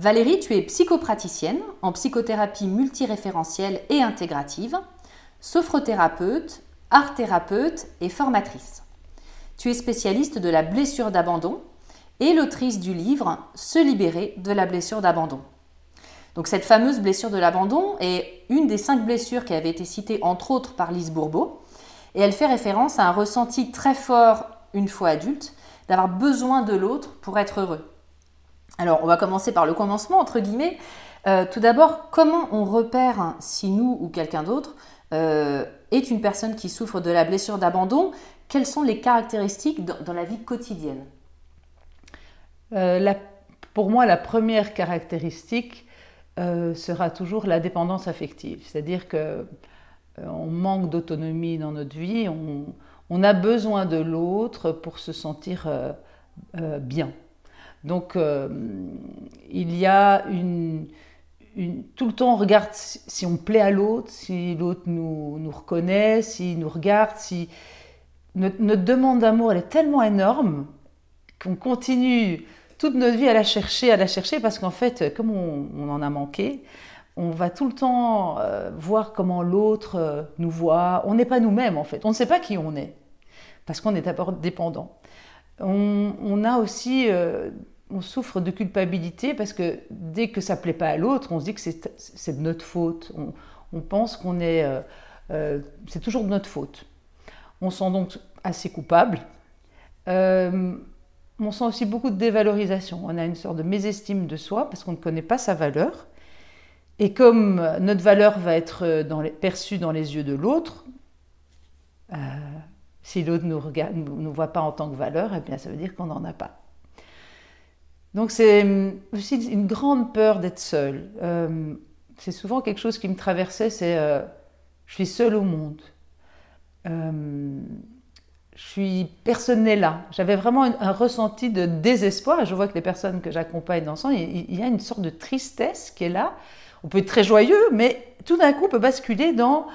Valérie, tu es psychopraticienne en psychothérapie multiréférentielle et intégrative, sophrothérapeute, art thérapeute et formatrice. Tu es spécialiste de la blessure d'abandon et l'autrice du livre Se libérer de la blessure d'abandon. Donc cette fameuse blessure de l'abandon est une des cinq blessures qui avait été citée entre autres par Lise Bourbeau et elle fait référence à un ressenti très fort une fois adulte d'avoir besoin de l'autre pour être heureux. Alors, on va commencer par le commencement, entre guillemets. Euh, tout d'abord, comment on repère si nous ou quelqu'un d'autre euh, est une personne qui souffre de la blessure d'abandon? Quelles sont les caractéristiques dans, la vie quotidienne? Euh, pour moi, la première caractéristique sera toujours la dépendance affective. C'est-à-dire que on manque d'autonomie dans notre vie, on, a besoin de l'autre pour se sentir bien. Donc, euh, il y a une, Tout le temps, on regarde si, si on plaît à l'autre, si l'autre nous, nous reconnaît, s'il nous regarde, si... Notre, demande d'amour, elle est tellement énorme qu'on continue toute notre vie à la chercher, à la chercher, parce qu'en fait, comme on, on en a manqué, on va tout le temps euh, voir comment l'autre euh, nous voit. On n'est pas nous-mêmes, en fait. On ne sait pas qui on est, parce qu'on est d'abord dépendant. On, a aussi, euh, on souffre de culpabilité, parce que dès que ça ne plaît pas à l'autre, on se dit que c'est de notre faute. On, pense qu'on est... euh, euh, c'est toujours de notre faute. On se sent donc assez coupable. On sent aussi beaucoup de dévalorisation. On a une sorte de mésestime de soi parce qu'on ne connaît pas sa valeur. Et comme notre valeur va être perçue dans les yeux de l'autre, si l'autre nous, regarde- nous, voit pas en tant que valeur, eh bien, ça veut dire qu'on n'en a pas. Donc c'est hum, aussi une grande peur d'être seul. Euh, c'est souvent quelque chose qui me traversait, c'est euh, je suis seule au monde. Euh, je suis personne n'est là. J'avais vraiment un, ressenti de désespoir. Je vois que les personnes que j'accompagne dans ça, il, il y a une sorte de tristesse qui est là. On peut être très joyeux, mais tout d'un coup, on peut basculer dans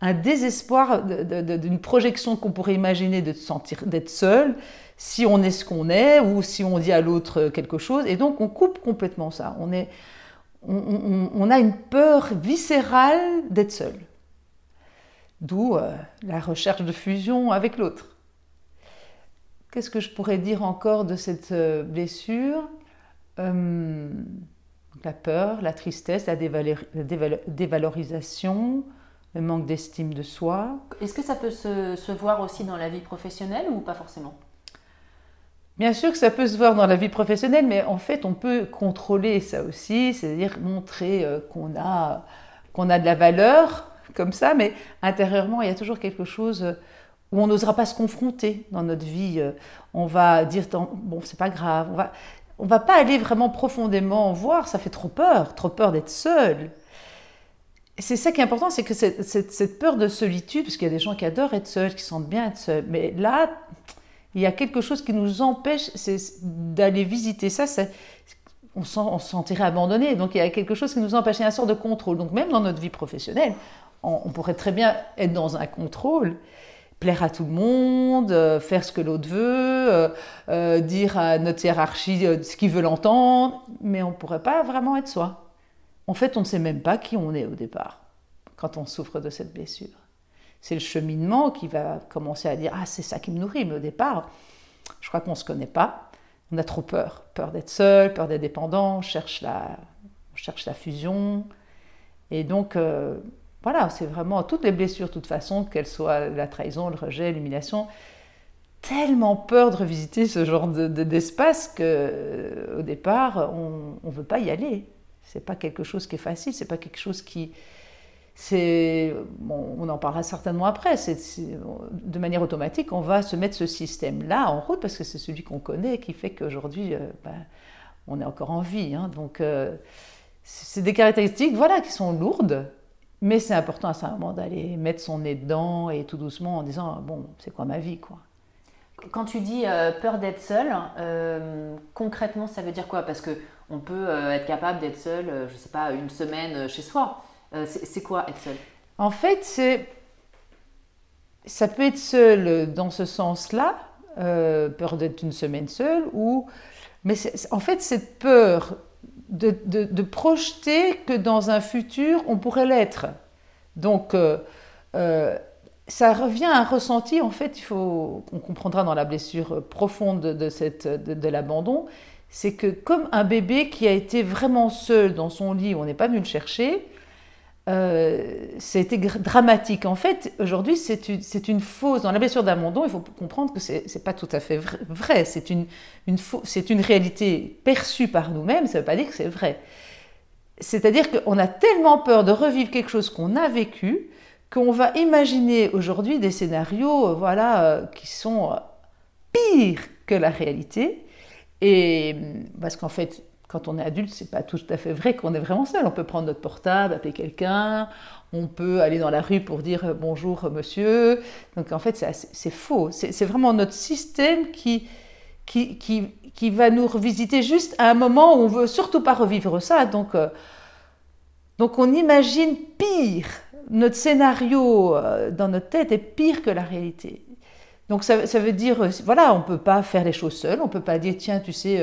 un désespoir d'une projection qu'on pourrait imaginer de se sentir d'être seul, si on est ce qu'on est ou si on dit à l'autre quelque chose. Et donc, on coupe complètement ça. On, est, on, a une peur viscérale d'être seul. D'où euh, la recherche de fusion avec l'autre. Qu'est-ce que je pourrais dire encore de cette euh, blessure? Euh, La peur, la tristesse, la, dévalor- la dévalo- dévalorisation, le manque d'estime de soi. Est-ce que ça peut se, se voir aussi dans la vie professionnelle ou pas forcément? Bien sûr que ça peut se voir dans la vie professionnelle, mais en fait, on peut contrôler ça aussi, c'est-à-dire montrer euh, qu'on a, qu'on a de la valeur, comme ça, mais intérieurement, il y a toujours quelque chose euh, où on n'osera pas se confronter dans notre vie. Euh, On va dire, bon, c'est pas grave, on va, on va pas aller vraiment profondément voir, ça fait trop peur, trop peur d'être seul. C'est ça qui est important, c'est que cette, cette, peur de solitude, parce qu'il y a des gens qui adorent être seuls, qui sentent bien être seuls, mais là, il y a quelque chose qui nous empêche d'aller visiter ça. on, on se sentirait abandonné. Donc il y a quelque chose qui nous empêche, il une sorte de contrôle. Donc même dans notre vie professionnelle, on, pourrait très bien être dans un contrôle, plaire à tout le monde, euh, faire ce que l'autre veut, euh, euh, dire à notre hiérarchie ce qu'il veut l'entendre, mais on ne pourrait pas vraiment être soi. En fait, on ne sait même pas qui on est au départ quand on souffre de cette blessure. C'est le cheminement qui va commencer à dire Ah, c'est ça qui me nourrit, mais au départ, je crois qu'on ne se connaît pas. On a trop peur. Peur d'être seul, peur d'être dépendant, on cherche la, cherche la fusion. Et donc, voilà, c'est vraiment toutes les blessures, de toute façon, qu'elles soient la trahison, le rejet, l'humiliation, tellement peur de revisiter ce genre d'espace de, que au départ, on ne veut pas y aller. C'est pas quelque chose qui est facile, c'est pas quelque chose qui. C'est, on en parlera certainement après. C'est, de manière automatique, on va se mettre ce système-là en route parce que c'est celui qu'on connaît qui fait qu'aujourd'hui, euh, ben, on est encore en vie. Hein. donc, euh, c'est des caractéristiques, voilà, qui sont lourdes, mais c'est important à ce moment d'aller mettre son nez dedans et tout doucement en disant bon, c'est quoi ma vie quoi? Quand tu dis euh, peur d'être seul, concrètement, ça veut dire quoi? Parce que on peut euh, être capable d'être seul, je sais pas, une semaine chez soi. c'est quoi être seul? En fait, c'est ça peut être seul dans ce sens-là, peur d'être une semaine seule, ou mais en fait cette peur de, projeter que dans un futur, on pourrait l'être. Donc, euh, euh, ça revient à un ressenti, en fait, il faut, on comprendra dans la blessure profonde de, de, de l'abandon, c'est que comme un bébé qui a été vraiment seul dans son lit, on n'est pas venu le chercher, euh, c'était dramatique. En fait, aujourd'hui, c'est une, fausse. Dans la blessure d'abandon, il faut comprendre que ce n'est pas tout à fait vrai. C'est une, une, une réalité perçue par nous-mêmes, ça ne veut pas dire que c'est vrai. C'est-à-dire qu'on a tellement peur de revivre quelque chose qu'on a vécu qu'on va imaginer aujourd'hui des scénarios euh, voilà, euh, qui sont euh, pires que la réalité. Et parce qu'en fait, quand on est adulte, c'est pas tout à fait vrai qu'on est vraiment seul. On peut prendre notre portable, appeler quelqu'un, on peut aller dans la rue pour dire euh, bonjour euh, monsieur. Donc en fait, c'est faux. C'est vraiment notre système qui, qui, qui, qui, va nous revisiter juste à un moment où on veut surtout pas revivre ça. Donc, euh, donc on imagine pire. Notre scénario dans notre tête est pire que la réalité. Donc ça, veut dire, voilà, on ne peut pas faire les choses seul, on ne peut pas dire, tiens, tu sais,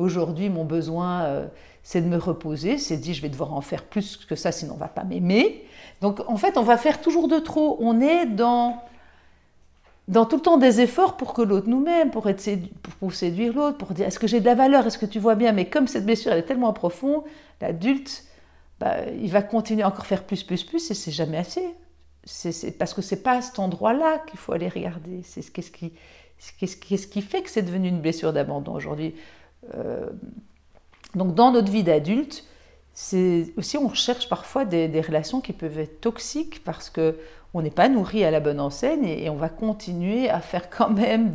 Aujourd'hui, mon besoin, euh, c'est de me reposer. C'est dit, je vais devoir en faire plus que ça, sinon on ne va pas m'aimer. Donc, en fait, on va faire toujours de trop. On est dans, dans tout le temps des efforts pour que l'autre nous m'aime, pour, pour, séduire l'autre, pour dire, est-ce que j'ai de la valeur, est-ce que tu vois bien? Mais comme cette blessure, elle est tellement profonde, l'adulte, bah, il va continuer à encore faire plus, plus, plus, et c'est jamais assez. C'est parce que c'est pas à cet endroit-là qu'il faut aller regarder. C'est qui, qu'est-ce qui fait que c'est devenu une blessure d'abandon aujourd'hui euh, donc dans notre vie d'adulte, c'est aussi on cherche parfois des, relations qui peuvent être toxiques parce que on n'est pas nourri à la bonne enseigne et, on va continuer à faire quand même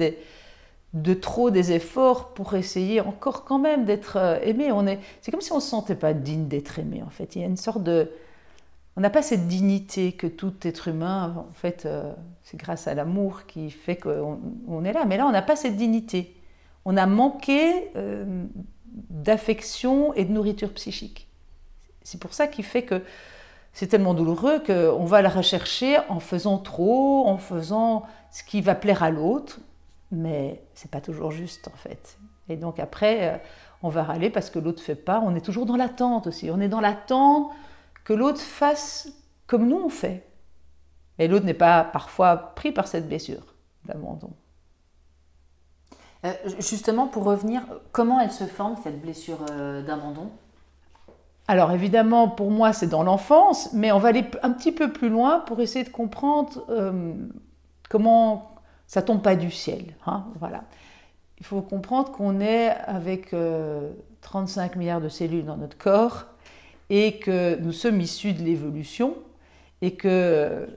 de trop des efforts pour essayer encore quand même d'être euh, aimé. On est, c'est comme si on ne se sentait pas digne d'être aimé en fait. Il y a une sorte de, on n'a pas cette dignité que tout être humain, en fait, euh, c'est grâce à l'amour qui fait qu'on on est là. Mais là, on n'a pas cette dignité on a manqué euh, d'affection et de nourriture psychique. C'est pour ça qui fait que c'est tellement douloureux qu'on va la rechercher en faisant trop, en faisant ce qui va plaire à l'autre, mais c'est pas toujours juste en fait. Et donc après, euh, on va râler parce que l'autre fait pas. On est toujours dans l'attente aussi. On est dans l'attente que l'autre fasse comme nous on fait. Et l'autre n'est pas parfois pris par cette blessure d'abandon. Euh, justement, pour revenir, comment elle se forme, cette blessure euh, d'abandon alors évidemment, pour moi, c'est dans l'enfance, mais on va aller un petit peu plus loin pour essayer de comprendre euh, comment ça tombe pas du ciel. Hein, voilà. Il faut comprendre qu'on est avec 35 milliards de cellules dans notre corps et que nous sommes issus de l'évolution et que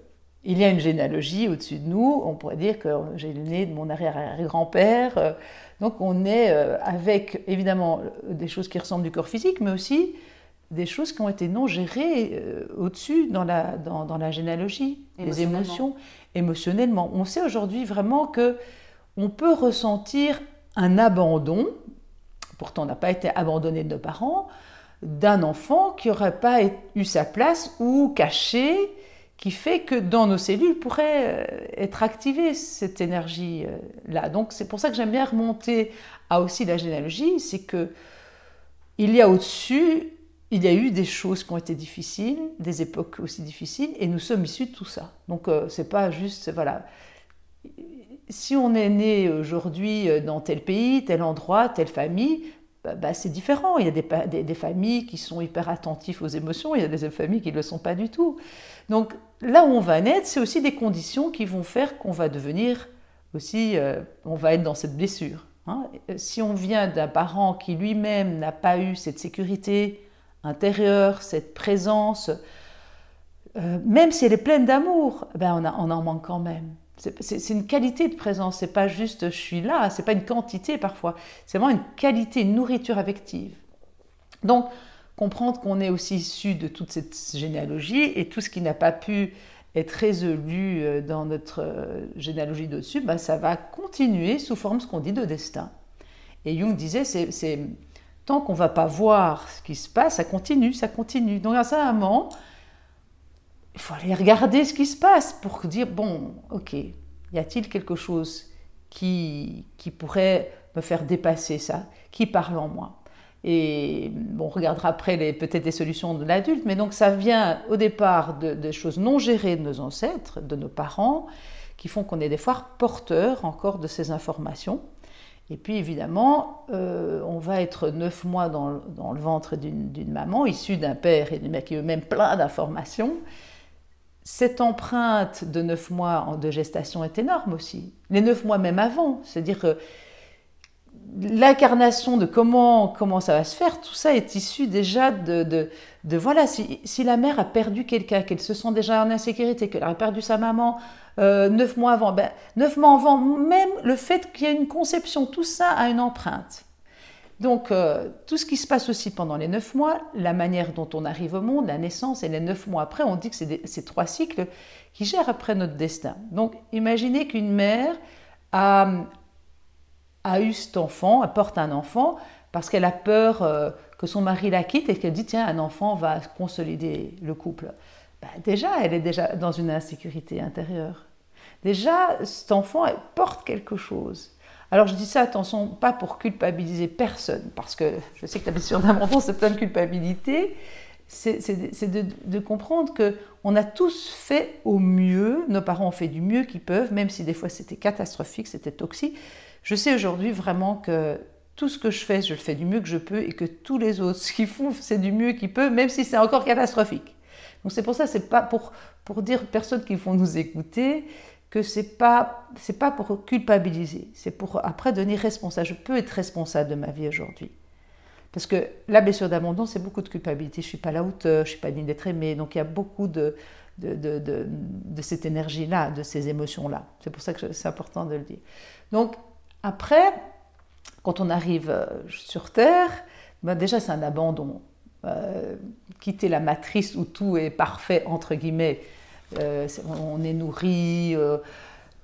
il y a une généalogie au-dessus de nous. On pourrait dire que j'ai le nez de mon arrière-grand-père. Donc on est euh, avec évidemment des choses qui ressemblent du corps physique, mais aussi des choses qui ont été non gérées euh, au-dessus dans la, dans, dans la généalogie, les émotions, émotionnellement. On sait aujourd'hui vraiment que on peut ressentir un abandon, pourtant on n'a pas été abandonné de nos parents, d'un enfant qui n'aurait pas eu sa place ou caché, qui fait que dans nos cellules pourrait euh, être activée cette énergie-là. Euh, Donc c'est pour ça que j'aime bien remonter à aussi la généalogie, c'est que il y a au-dessus, il y a eu des choses qui ont été difficiles, des époques aussi difficiles, et nous sommes issus de tout ça. Donc euh, c'est pas juste, voilà. Si on est né aujourd'hui dans tel pays, tel endroit, telle famille, bah, bah, c'est différent. Il y a des, des, familles qui sont hyper attentives aux émotions, il y a des familles qui ne le sont pas du tout. Donc là où on va naître, c'est aussi des conditions qui vont faire qu'on va devenir aussi, euh, on va être dans cette blessure. Hein. Si on vient d'un parent qui lui-même n'a pas eu cette sécurité intérieure, cette présence, euh, même si elle est pleine d'amour, ben on, on en manque quand même. C'est une qualité de présence, c'est pas juste je suis là, c'est pas une quantité parfois, c'est vraiment une qualité, une nourriture affective. Donc, comprendre qu'on est aussi issu de toute cette généalogie et tout ce qui n'a pas pu être résolu euh, dans notre euh, généalogie dessus, bah, ça va continuer sous forme ce qu'on dit de destin. Et Jung disait, c'est tant qu'on va pas voir ce qui se passe, ça continue, ça continue. Donc à un moment, il faut aller regarder ce qui se passe pour dire, bon, ok, y a-t-il quelque chose qui, qui pourrait me faire dépasser ça, qui parle en moi et bon, on regardera après peut-être des solutions de l'adulte, mais donc ça vient au départ de, choses non gérées de nos ancêtres, de nos parents, qui font qu'on est des fois porteurs encore de ces informations. Et puis évidemment, euh, on va être neuf mois dans, dans le ventre d'une maman, issue d'un père et d'une mère qui eux-mêmes plein d'informations cette empreinte de neuf mois de gestation est énorme aussi. Les neuf mois même avant, c'est-à-dire que l'incarnation de comment, comment ça va se faire, tout ça est issu déjà de, de, voilà, si, si, la mère a perdu quelqu'un, qu'elle se sent déjà en insécurité, qu'elle a perdu sa maman euh, neuf mois avant, ben, mois avant, même le fait qu'il y ait une conception, tout ça a une empreinte. Donc, euh, tout ce qui se passe aussi pendant les neuf mois, la manière dont on arrive au monde, la naissance et les neuf mois après, on dit que c'est ces trois cycles qui gèrent après notre destin. Donc, imaginez qu'une mère a, a, eu cet enfant, elle porte un enfant parce qu'elle a peur euh, que son mari la quitte et qu'elle dit tiens, un enfant va consolider le couple. Ben, déjà, elle est déjà dans une insécurité intérieure. Déjà, cet enfant elle porte quelque chose. Alors je dis ça, attention, pas pour culpabiliser personne, parce que je sais que la blessure d'un enfant, c'est plein de culpabilité. C'est de, comprendre que on a tous fait au mieux, nos parents ont fait du mieux qu'ils peuvent, même si des fois c'était catastrophique, c'était toxique. Je sais aujourd'hui vraiment que tout ce que je fais, je le fais du mieux que je peux, et que tous les autres, ce qu'ils font, c'est du mieux qu'ils peuvent, même si c'est encore catastrophique. Donc c'est pour ça, c'est pas pour, pour dire personne qui vont nous écouter, que c'est pas c'est pas pour culpabiliser, c'est pour après devenir responsable. Je peux être responsable de ma vie aujourd'hui. Parce que la blessure d'abandon, c'est beaucoup de culpabilité. Je suis pas la hauteur, je suis pas digne d'être aimée. Donc il y a beaucoup de, de, de, de, cette énergie-là, de ces émotions-là. C'est pour ça que c'est important de le dire. Donc après, quand on arrive euh, sur Terre, ben déjà c'est un abandon. Euh, quitter la matrice où tout est parfait, entre guillemets, on est nourri. Euh,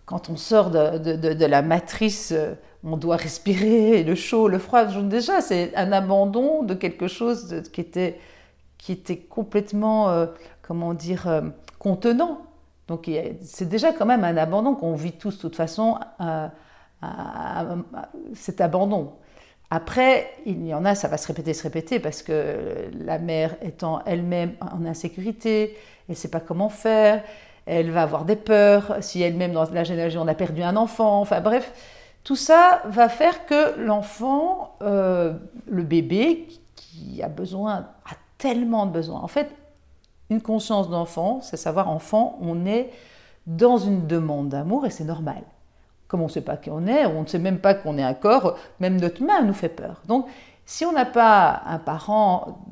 quand on sort de, la matrice, euh, on doit respirer le chaud, le froid. Déjà, c'est un abandon de quelque chose qui, était, qui était complètement, comment dire, contenant. Donc c'est déjà quand même un abandon qu'on vit tous de toute façon, cet abandon. Après, il y en a, ça va se répéter, se répéter, parce que la mère étant elle-même en insécurité, elle ne sait pas comment faire, elle va avoir des peurs, si elle-même dans la généalogie on a perdu un enfant, enfin bref, tout ça va faire que l'enfant, euh, le bébé qui a besoin, a tellement de besoins. En fait, une conscience d'enfant, c'est savoir enfant, on est dans une demande d'amour et c'est normal. Comme on ne sait pas qui on est, on ne sait même pas qu'on est un corps, même notre main nous fait peur. Donc, si on n'a pas un parent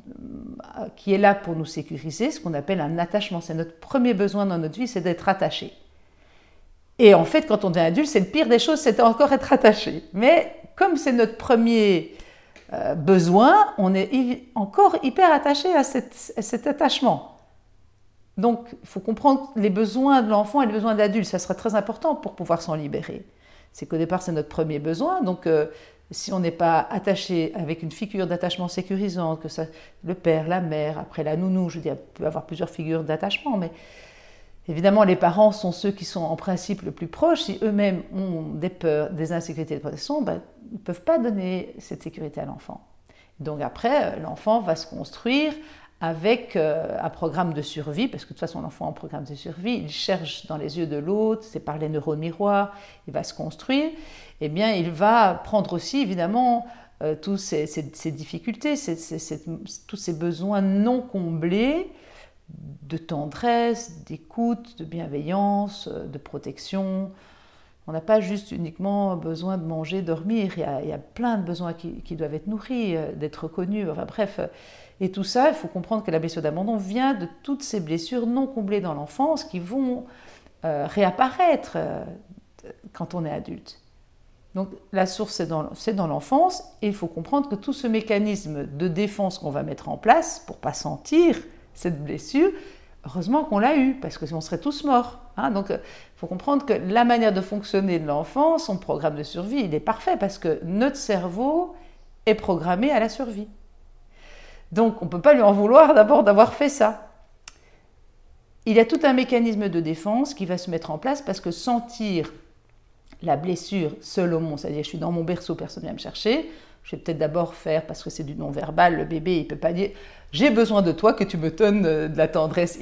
euh, qui est là pour nous sécuriser, ce qu'on appelle un attachement, c'est notre premier besoin dans notre vie, c'est d'être attaché. Et en fait, quand on est adulte, c'est le pire des choses, c'est encore être attaché. Mais comme c'est notre premier euh, besoin, on est encore hyper attaché à, cet attachement. Donc, il faut comprendre les besoins de l'enfant et les besoins de l'adulte. Ça sera très important pour pouvoir s'en libérer. C'est qu'au départ, c'est notre premier besoin. Donc, euh, si on n'est pas attaché avec une figure d'attachement sécurisante, que ça, le père, la mère, après la nounou, je veux dire, peut avoir plusieurs figures d'attachement, mais évidemment, les parents sont ceux qui sont en principe le plus proches. Si eux-mêmes ont des peurs, des insécurités de protection, ben, ils ne peuvent pas donner cette sécurité à l'enfant. Donc après, l'enfant va se construire avec euh, un programme de survie, parce que de toute façon l'enfant en programme de survie, il cherche dans les yeux de l'autre, c'est par les neurones miroirs, il va se construire, eh bien il va prendre aussi évidemment euh, tous ces, difficultés, tous ces besoins non comblés de tendresse, d'écoute, de bienveillance, de protection. On n'a pas juste uniquement besoin de manger, dormir, il y a, plein de besoins qui, doivent être nourris, euh, d'être reconnus, enfin bref et tout ça, il faut comprendre que la blessure d'abandon vient de toutes ces blessures non comblées dans l'enfance qui vont euh, réapparaître euh, quand on est adulte. Donc la source, c'est dans, l'enfance, et il faut comprendre que tout ce mécanisme de défense qu'on va mettre en place pour pas sentir cette blessure, heureusement qu'on l'a eu, parce que sinon on serait tous morts. Hein. Donc il faut comprendre que la manière de fonctionner de l'enfant, son programme de survie, il est parfait, parce que notre cerveau est programmé à la survie. Donc on ne peut pas lui en vouloir d'abord d'avoir fait ça. Il y a tout un mécanisme de défense qui va se mettre en place parce que sentir la blessure monde, c'est-à-dire je suis dans mon berceau, personne ne vient me chercher, je vais peut-être d'abord faire, parce que c'est du non-verbal, le bébé, il peut pas dire j'ai besoin de toi, que tu me donnes euh, de la tendresse.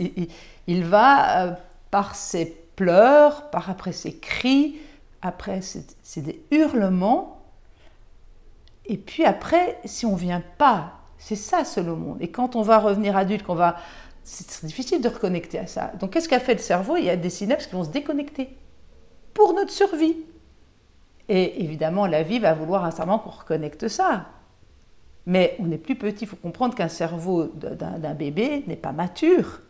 Il, va, euh, par ses pleurs, par après ses cris, après c'est des hurlements, et puis après, si on vient pas c'est ça seul au monde. Et quand on va revenir adulte, qu'on va, c'est difficile de reconnecter à ça. Donc qu'est-ce qu'a fait le cerveau? Il y a des synapses qui vont se déconnecter pour notre survie. Et évidemment, la vie va vouloir un certain qu'on reconnecte ça. Mais on est plus petit, il faut comprendre qu'un cerveau d'un bébé n'est pas mature.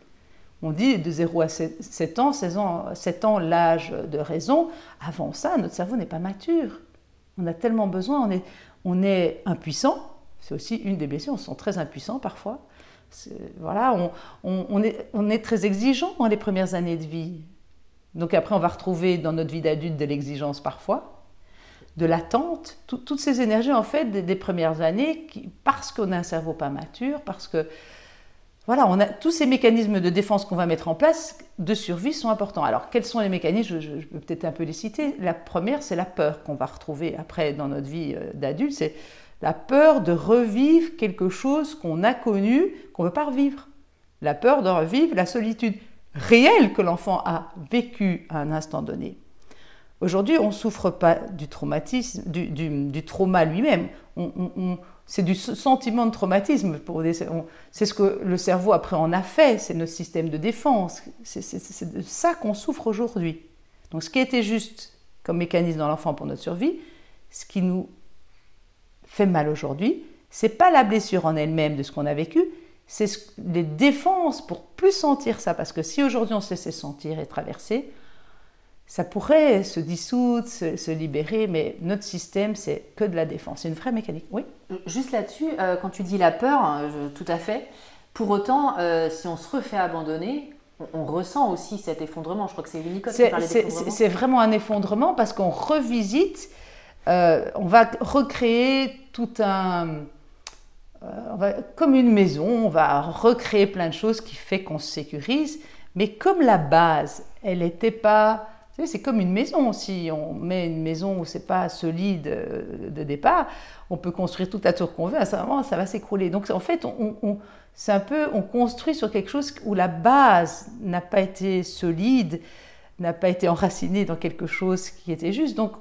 On dit de 0 à 7 ans, 16 ans, 7 ans l'âge de raison. Avant ça, notre cerveau n'est pas mature. On a tellement besoin, on est, on est impuissant, c'est aussi une des blessures. On se sent très impuissant parfois. Voilà, on, est, très exigeant dans les premières années de vie. Donc après, on va retrouver dans notre vie d'adulte de l'exigence parfois, de l'attente, toutes ces énergies en fait des, premières années, parce qu'on a un cerveau pas mature, parce que voilà, on a tous ces mécanismes de défense qu'on va mettre en place de survie sont importants. Alors quels sont les mécanismes? Je, je peux peut-être un peu les citer. La première, c'est la peur qu'on va retrouver après dans notre vie euh, d'adulte. C'est la peur de revivre quelque chose qu'on a connu, qu'on ne veut pas revivre. La peur de revivre la solitude réelle que l'enfant a vécue à un instant donné. Aujourd'hui, on ne souffre pas du traumatisme, du, trauma lui-même. c'est du sentiment de traumatisme. C'est ce que le cerveau après en a fait. C'est notre système de défense. C'est de ça qu'on souffre aujourd'hui. Donc, ce qui était juste comme mécanisme dans l'enfant pour notre survie, ce qui nous fait mal aujourd'hui, c'est pas la blessure en elle-même de ce qu'on a vécu, c'est les défenses pour plus sentir ça. Parce que si aujourd'hui on se laissait sentir et traverser, ça pourrait se dissoudre, se, libérer, mais notre système, c'est que de la défense. C'est une vraie mécanique. Oui Juste là-dessus, euh, quand tu dis la peur, hein, tout à fait, pour autant, euh, si on se refait abandonner, on, ressent aussi cet effondrement. Je crois que c'est Winnicott qui parlait d'effondrement. C'est vraiment un effondrement parce qu'on revisite euh, on va recréer tout un... Euh, comme une maison, on va recréer plein de choses qui fait qu'on se sécurise, mais comme la base, elle n'était pas... C'est comme une maison. Si on met une maison où c'est pas solide euh, de départ, on peut construire toute la tour qu'on veut. À ce moment, ça va s'écrouler. Donc en fait, on, c'est un peu, on construit sur quelque chose où la base n'a pas été solide n'a pas été enraciné dans quelque chose qui était juste. Donc,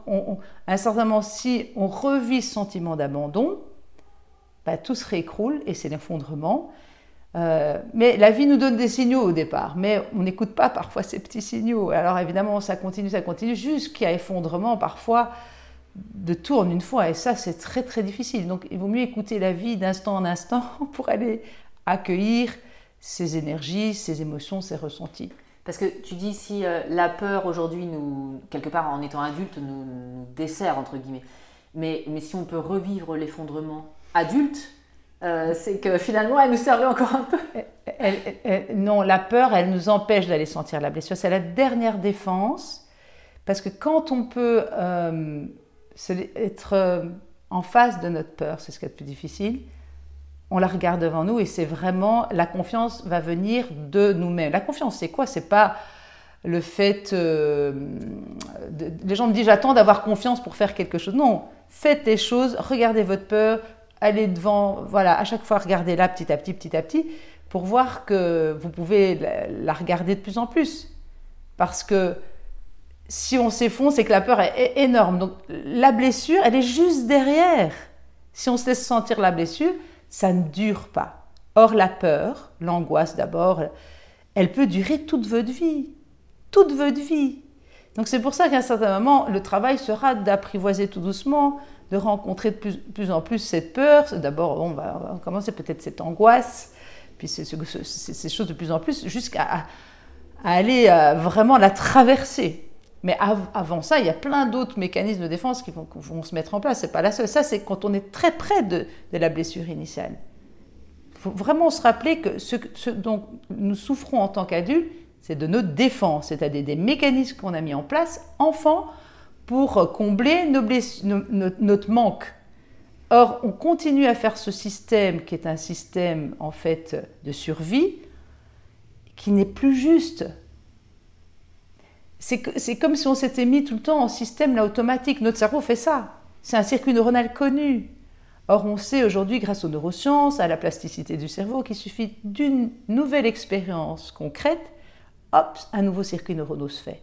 à un certain moment, si on revit ce sentiment d'abandon, bah, tout se réécroule et c'est l'effondrement. Euh, mais la vie nous donne des signaux au départ, mais on n'écoute pas parfois ces petits signaux. Alors évidemment, ça continue, ça continue, jusqu'à effondrement parfois de tourne une fois, et ça c'est très très difficile. Donc il vaut mieux écouter la vie d'instant en instant pour aller accueillir ces énergies, ces émotions, ces ressentis. Parce que tu dis si euh, la peur aujourd'hui, nous, quelque part en étant adulte, nous, dessert, entre guillemets. Mais, mais si on peut revivre l'effondrement adulte, euh, c'est que finalement, elle nous servait encore un peu. non, la peur, elle nous empêche d'aller sentir la blessure. C'est la dernière défense, parce que quand on peut euh, être euh, en face de notre peur, c'est ce qui est le plus difficile, on la regarde devant nous et c'est vraiment la confiance va venir de nous-mêmes. La confiance, c'est quoi? C'est pas le fait. les gens me disent j'attends d'avoir confiance pour faire quelque chose. Non, faites les choses, regardez votre peur, allez devant, voilà, à chaque fois regardez là petit à petit, petit à petit, pour voir que vous pouvez la, regarder de plus en plus. Parce que si on s'effondre, c'est que la peur est, énorme. Donc la blessure, elle est juste derrière. Si on se laisse sentir la blessure, ça ne dure pas. Or la peur, l'angoisse d'abord, elle peut durer toute votre vie. Toute votre vie. Donc c'est pour ça qu'à un certain moment, le travail sera d'apprivoiser tout doucement, de rencontrer de plus, en plus cette peur. D'abord, on va, commencer peut-être cette angoisse, puis ces choses de plus en plus, jusqu'à aller euh, vraiment la traverser. Mais avant ça, il y a plein d'autres mécanismes de défense qui vont, se mettre en place. C'est pas la seule. Ça, c'est quand on est très près de, la blessure initiale. Il faut vraiment se rappeler que ce, dont nous souffrons en tant qu'adultes, c'est de notre défense, c'est-à-dire des mécanismes qu'on a mis en place enfant pour combler notre manque. Or, on continue à faire ce système qui est un système en fait de survie qui n'est plus juste. C'est comme si on s'était mis tout le temps en système là, automatique. Notre cerveau fait ça. C'est un circuit neuronal connu. Or, on sait aujourd'hui, grâce aux neurosciences, à la plasticité du cerveau, qu'il suffit d'une nouvelle expérience concrète, hop, un nouveau circuit neuronal se fait.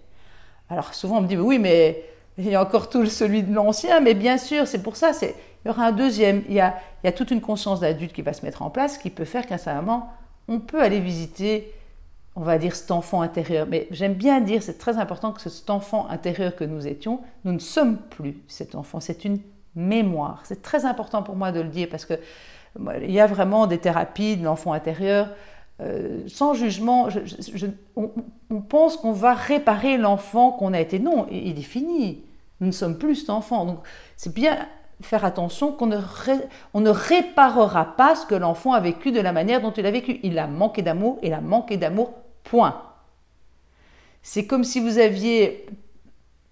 Alors souvent on me dit, oui, mais il y a encore tout celui de l'ancien, mais bien sûr, c'est pour ça, il y aura un deuxième. Il y a, toute une conscience d'adulte qui va se mettre en place, qui peut faire qu'à certain moment, on peut aller visiter, on va dire, cet enfant intérieur. Mais j'aime bien dire, c'est très important que cet enfant intérieur que nous étions, nous ne sommes plus cet enfant. C'est une mémoire. C'est très important pour moi de le dire parce que il y a vraiment des thérapies de l'enfant intérieur. Euh, sans jugement, on, pense qu'on va réparer l'enfant qu'on a été. Non, il est fini. Nous ne sommes plus cet enfant. Donc, c'est bien faire attention qu'on ne, réparera pas ce que l'enfant a vécu de la manière dont il a vécu. Il a manqué d'amour, il a manqué d'amour, point. C'est comme si vous aviez,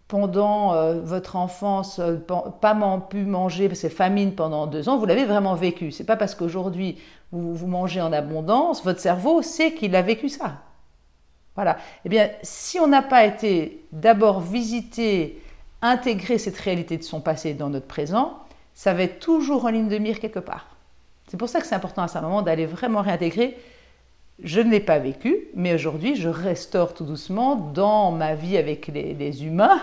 pendant euh, votre enfance, euh, pas pu manger, parce que famine pendant deux ans, vous l'avez vraiment vécu. C'est pas parce qu'aujourd'hui vous mangez en abondance, votre cerveau sait qu'il a vécu ça. Voilà. Eh bien, si on n'a pas été d'abord visité intégrer cette réalité de son passé dans notre présent, ça va être toujours en ligne de mire quelque part. C'est pour ça que c'est important à ce moment d'aller vraiment réintégrer. Je ne l'ai pas vécu, mais aujourd'hui, je restaure tout doucement dans ma vie avec les, humains,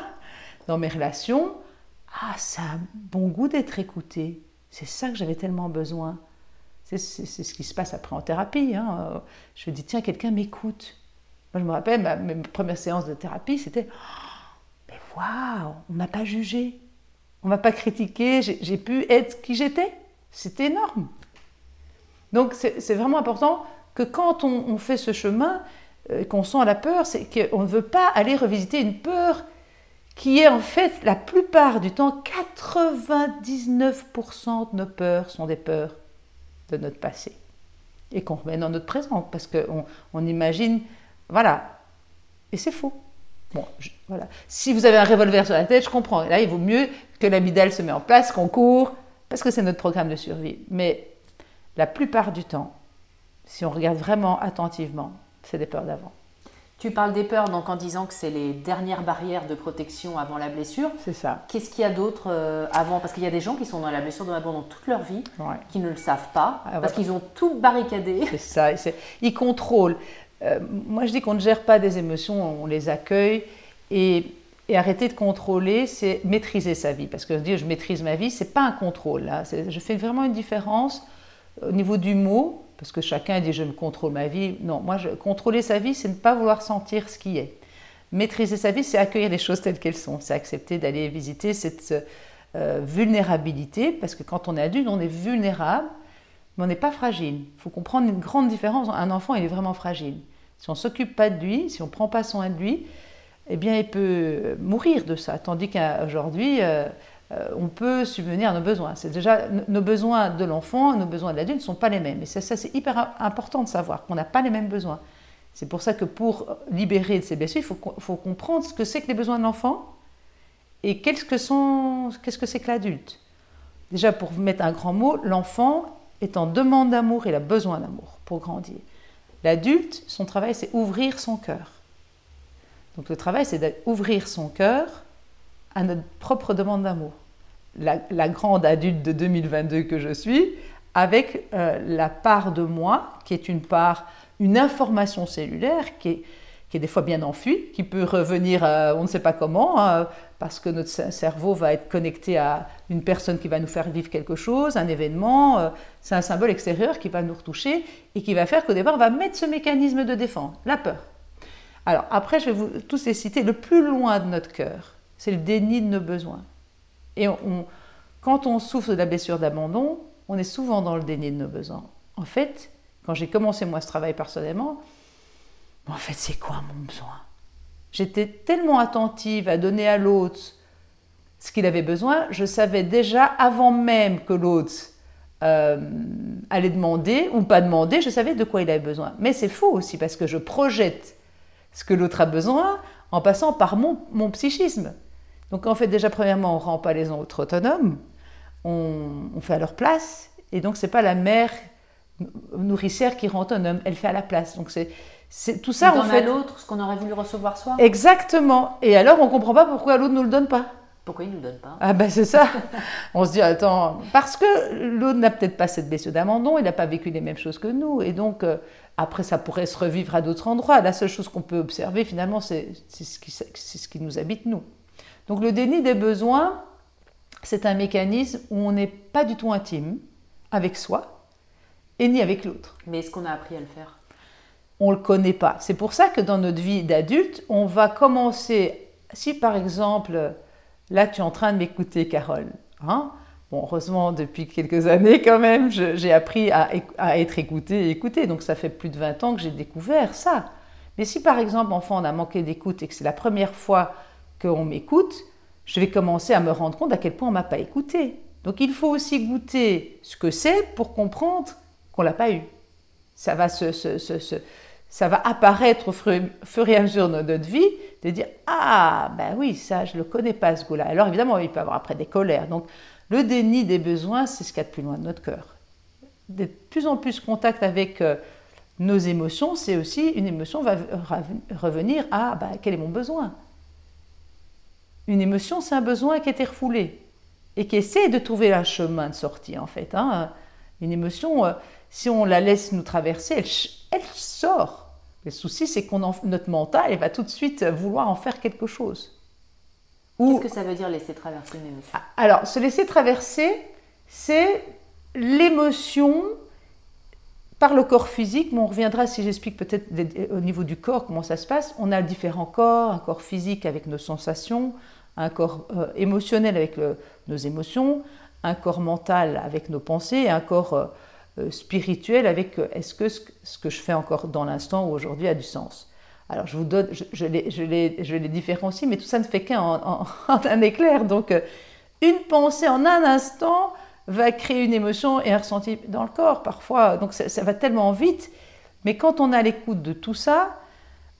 dans mes relations. Ah, ça a bon goût d'être écouté. C'est ça que j'avais tellement besoin. C'est ce qui se passe après en thérapie. Hein. Je me dis, tiens, quelqu'un m'écoute. Moi, je me rappelle, ma, mes premières séances de thérapie, c'était waouh, on m'a pas jugé, on m'a pas critiqué, j'ai pu être qui j'étais. C'était énorme. Donc c'est vraiment important que quand on, fait ce chemin, euh, qu'on sent la peur, c'est qu'on ne veut pas aller revisiter une peur qui est en fait la plupart du temps, 99% de nos peurs sont des peurs de notre passé et qu'on remet dans notre présent parce qu'on on imagine, voilà, et c'est faux. Bon, voilà. Si vous avez un revolver sur la tête, je comprends. Là, il vaut mieux que l'amidale se met en place, qu'on court, parce que c'est notre programme de survie. Mais la plupart du temps, si on regarde vraiment attentivement, c'est des peurs d'avant. Tu parles des peurs donc en disant que c'est les dernières barrières de protection avant la blessure. C'est ça. Qu'est-ce qu'il y a d'autre euh, avant? Parce qu'il y a des gens qui sont dans la blessure de l'abandon toute leur vie, qui ne le savent pas, ah, parce qu'ils ont tout barricadé. C'est ça. Ils contrôlent. Euh, moi, je dis qu'on ne gère pas des émotions, on les accueille. Et, arrêter de contrôler, c'est maîtriser sa vie. Parce que dire je maîtrise ma vie, c'est pas un contrôle. Je fais vraiment une différence au niveau du mot, parce que chacun dit je ne contrôle ma vie. Non, moi, contrôler sa vie, c'est ne pas vouloir sentir ce qui est. Maîtriser sa vie, c'est accueillir les choses telles qu'elles sont. C'est accepter d'aller visiter cette euh, vulnérabilité, parce que quand on est adulte, on est vulnérable, mais on n'est pas fragile. Il faut comprendre une grande différence. Un enfant, il est vraiment fragile. Si on ne s'occupe pas de lui, si on ne prend pas soin de lui, eh bien, il peut mourir de ça. Tandis qu'aujourd'hui, euh, euh, on peut subvenir à nos besoins. C'est déjà nos besoins de l'enfant, nos besoins de l'adulte ne sont pas les mêmes. Et ça, c'est hyper important de savoir qu'on n'a pas les mêmes besoins. C'est pour ça que pour libérer de ces blessures, il faut, comprendre ce que c'est que les besoins de l'enfant et qu'est-ce que qu'est-ce que c'est que l'adulte. Déjà, pour mettre un grand mot, l'enfant est en demande d'amour, il a besoin d'amour pour grandir. L'adulte, son travail, c'est ouvrir son cœur. Donc le travail, c'est d'ouvrir son cœur à notre propre demande d'amour. La, grande adulte de 2022 que je suis, avec euh, la part de moi, qui est une part, une information cellulaire, qui est, qui des fois bien enfuie, qui peut revenir, on ne sait pas comment, hein, parce que notre cerveau va être connecté à une personne qui va nous faire vivre quelque chose, un événement, euh, c'est un symbole extérieur qui va nous retoucher et qui va faire qu'au départ, on va mettre ce mécanisme de défense, la peur. Alors après, je vais vous tous les citer. Le plus loin de notre cœur, c'est le déni de nos besoins. Et quand on souffre de la blessure d'abandon, on est souvent dans le déni de nos besoins. En fait, quand j'ai commencé moi ce travail personnellement, en fait, c'est quoi mon besoin? J'étais tellement attentive à donner à l'autre ce qu'il avait besoin, je savais déjà avant même que l'autre euh, allait demander ou pas demander, je savais de quoi il avait besoin. Mais c'est faux aussi parce que je projette ce que l'autre a besoin en passant par mon, psychisme. Donc en fait déjà premièrement on rend pas les autres autonomes, on, on fait à leur place et donc c'est pas la mère nourricière qui rend autonome, elle fait à la place. Donc c'est c'est tout ça on fait. l'autre ce qu'on aurait voulu recevoir soi. Exactement. Et alors on comprend pas pourquoi l'autre nous le donne pas. Pourquoi il ne nous donne pas Ah ben c'est ça. on se dit attends parce que l'autre n'a peut-être pas cette blessure d'abandon, il n'a pas vécu les mêmes choses que nous et donc euh, après ça pourrait se revivre à d'autres endroits. La seule chose qu'on peut observer finalement c'est ce qui ce qui nous habite nous. Donc le déni des besoins c'est un mécanisme où on n'est pas du tout intime avec soi et ni avec l'autre. Mais est-ce qu'on a appris à le faire? On ne le connaît pas. C'est pour ça que dans notre vie d'adulte, on va commencer, si par exemple, là tu es en train de m'écouter Carole, hein, bon, heureusement depuis quelques années quand même, j'ai appris à, être écoutée et écoutée, donc ça fait plus de 20 ans que j'ai découvert ça. Mais si par exemple, enfant, on a manqué d'écoute et que c'est la première fois qu'on m'écoute, je vais commencer à me rendre compte à quel point on ne m'a pas écouté. Donc il faut aussi goûter ce que c'est pour comprendre qu'on ne l'a pas eu. Ça va se, ça va apparaître au fur et à mesure de notre vie, de dire Ah, ben oui, ça, je ne le connais pas ce goût-là. Alors évidemment, il peut y avoir après des colères. Donc le déni des besoins, c'est ce qu'il y a de plus loin de notre cœur. De plus en plus contact avec euh, nos émotions, c'est aussi une émotion va revenir à bah, quel est mon besoin? Une émotion, c'est un besoin qui a été refoulé et qui essaie de trouver un chemin de sortie en fait. Hein. Une émotion, euh, si on la laisse nous traverser, elle, elle sort. Le souci, c'est que notre mental va tout de suite vouloir en faire quelque chose. Qu'est-ce que ça veut dire laisser traverser une émotion? Ah, Alors, se laisser traverser, c'est l'émotion par le corps physique, mais on reviendra si j'explique peut-être au niveau du corps comment ça se passe. On a différents corps, un corps physique avec nos sensations, un corps euh, émotionnel avec nos émotions, un corps mental avec nos pensées un corps euh, spirituel avec euh, est-ce que ce que je fais encore dans l'instant ou aujourd'hui a du sens. Alors je vous donne, je, je, les, je, les, je les différencie, mais tout ça ne fait qu'un en, un éclair. Donc euh, une pensée en un instant va créer une émotion et un ressenti dans le corps parfois. Donc ça, va tellement vite. Mais quand on a l'écoute de tout ça,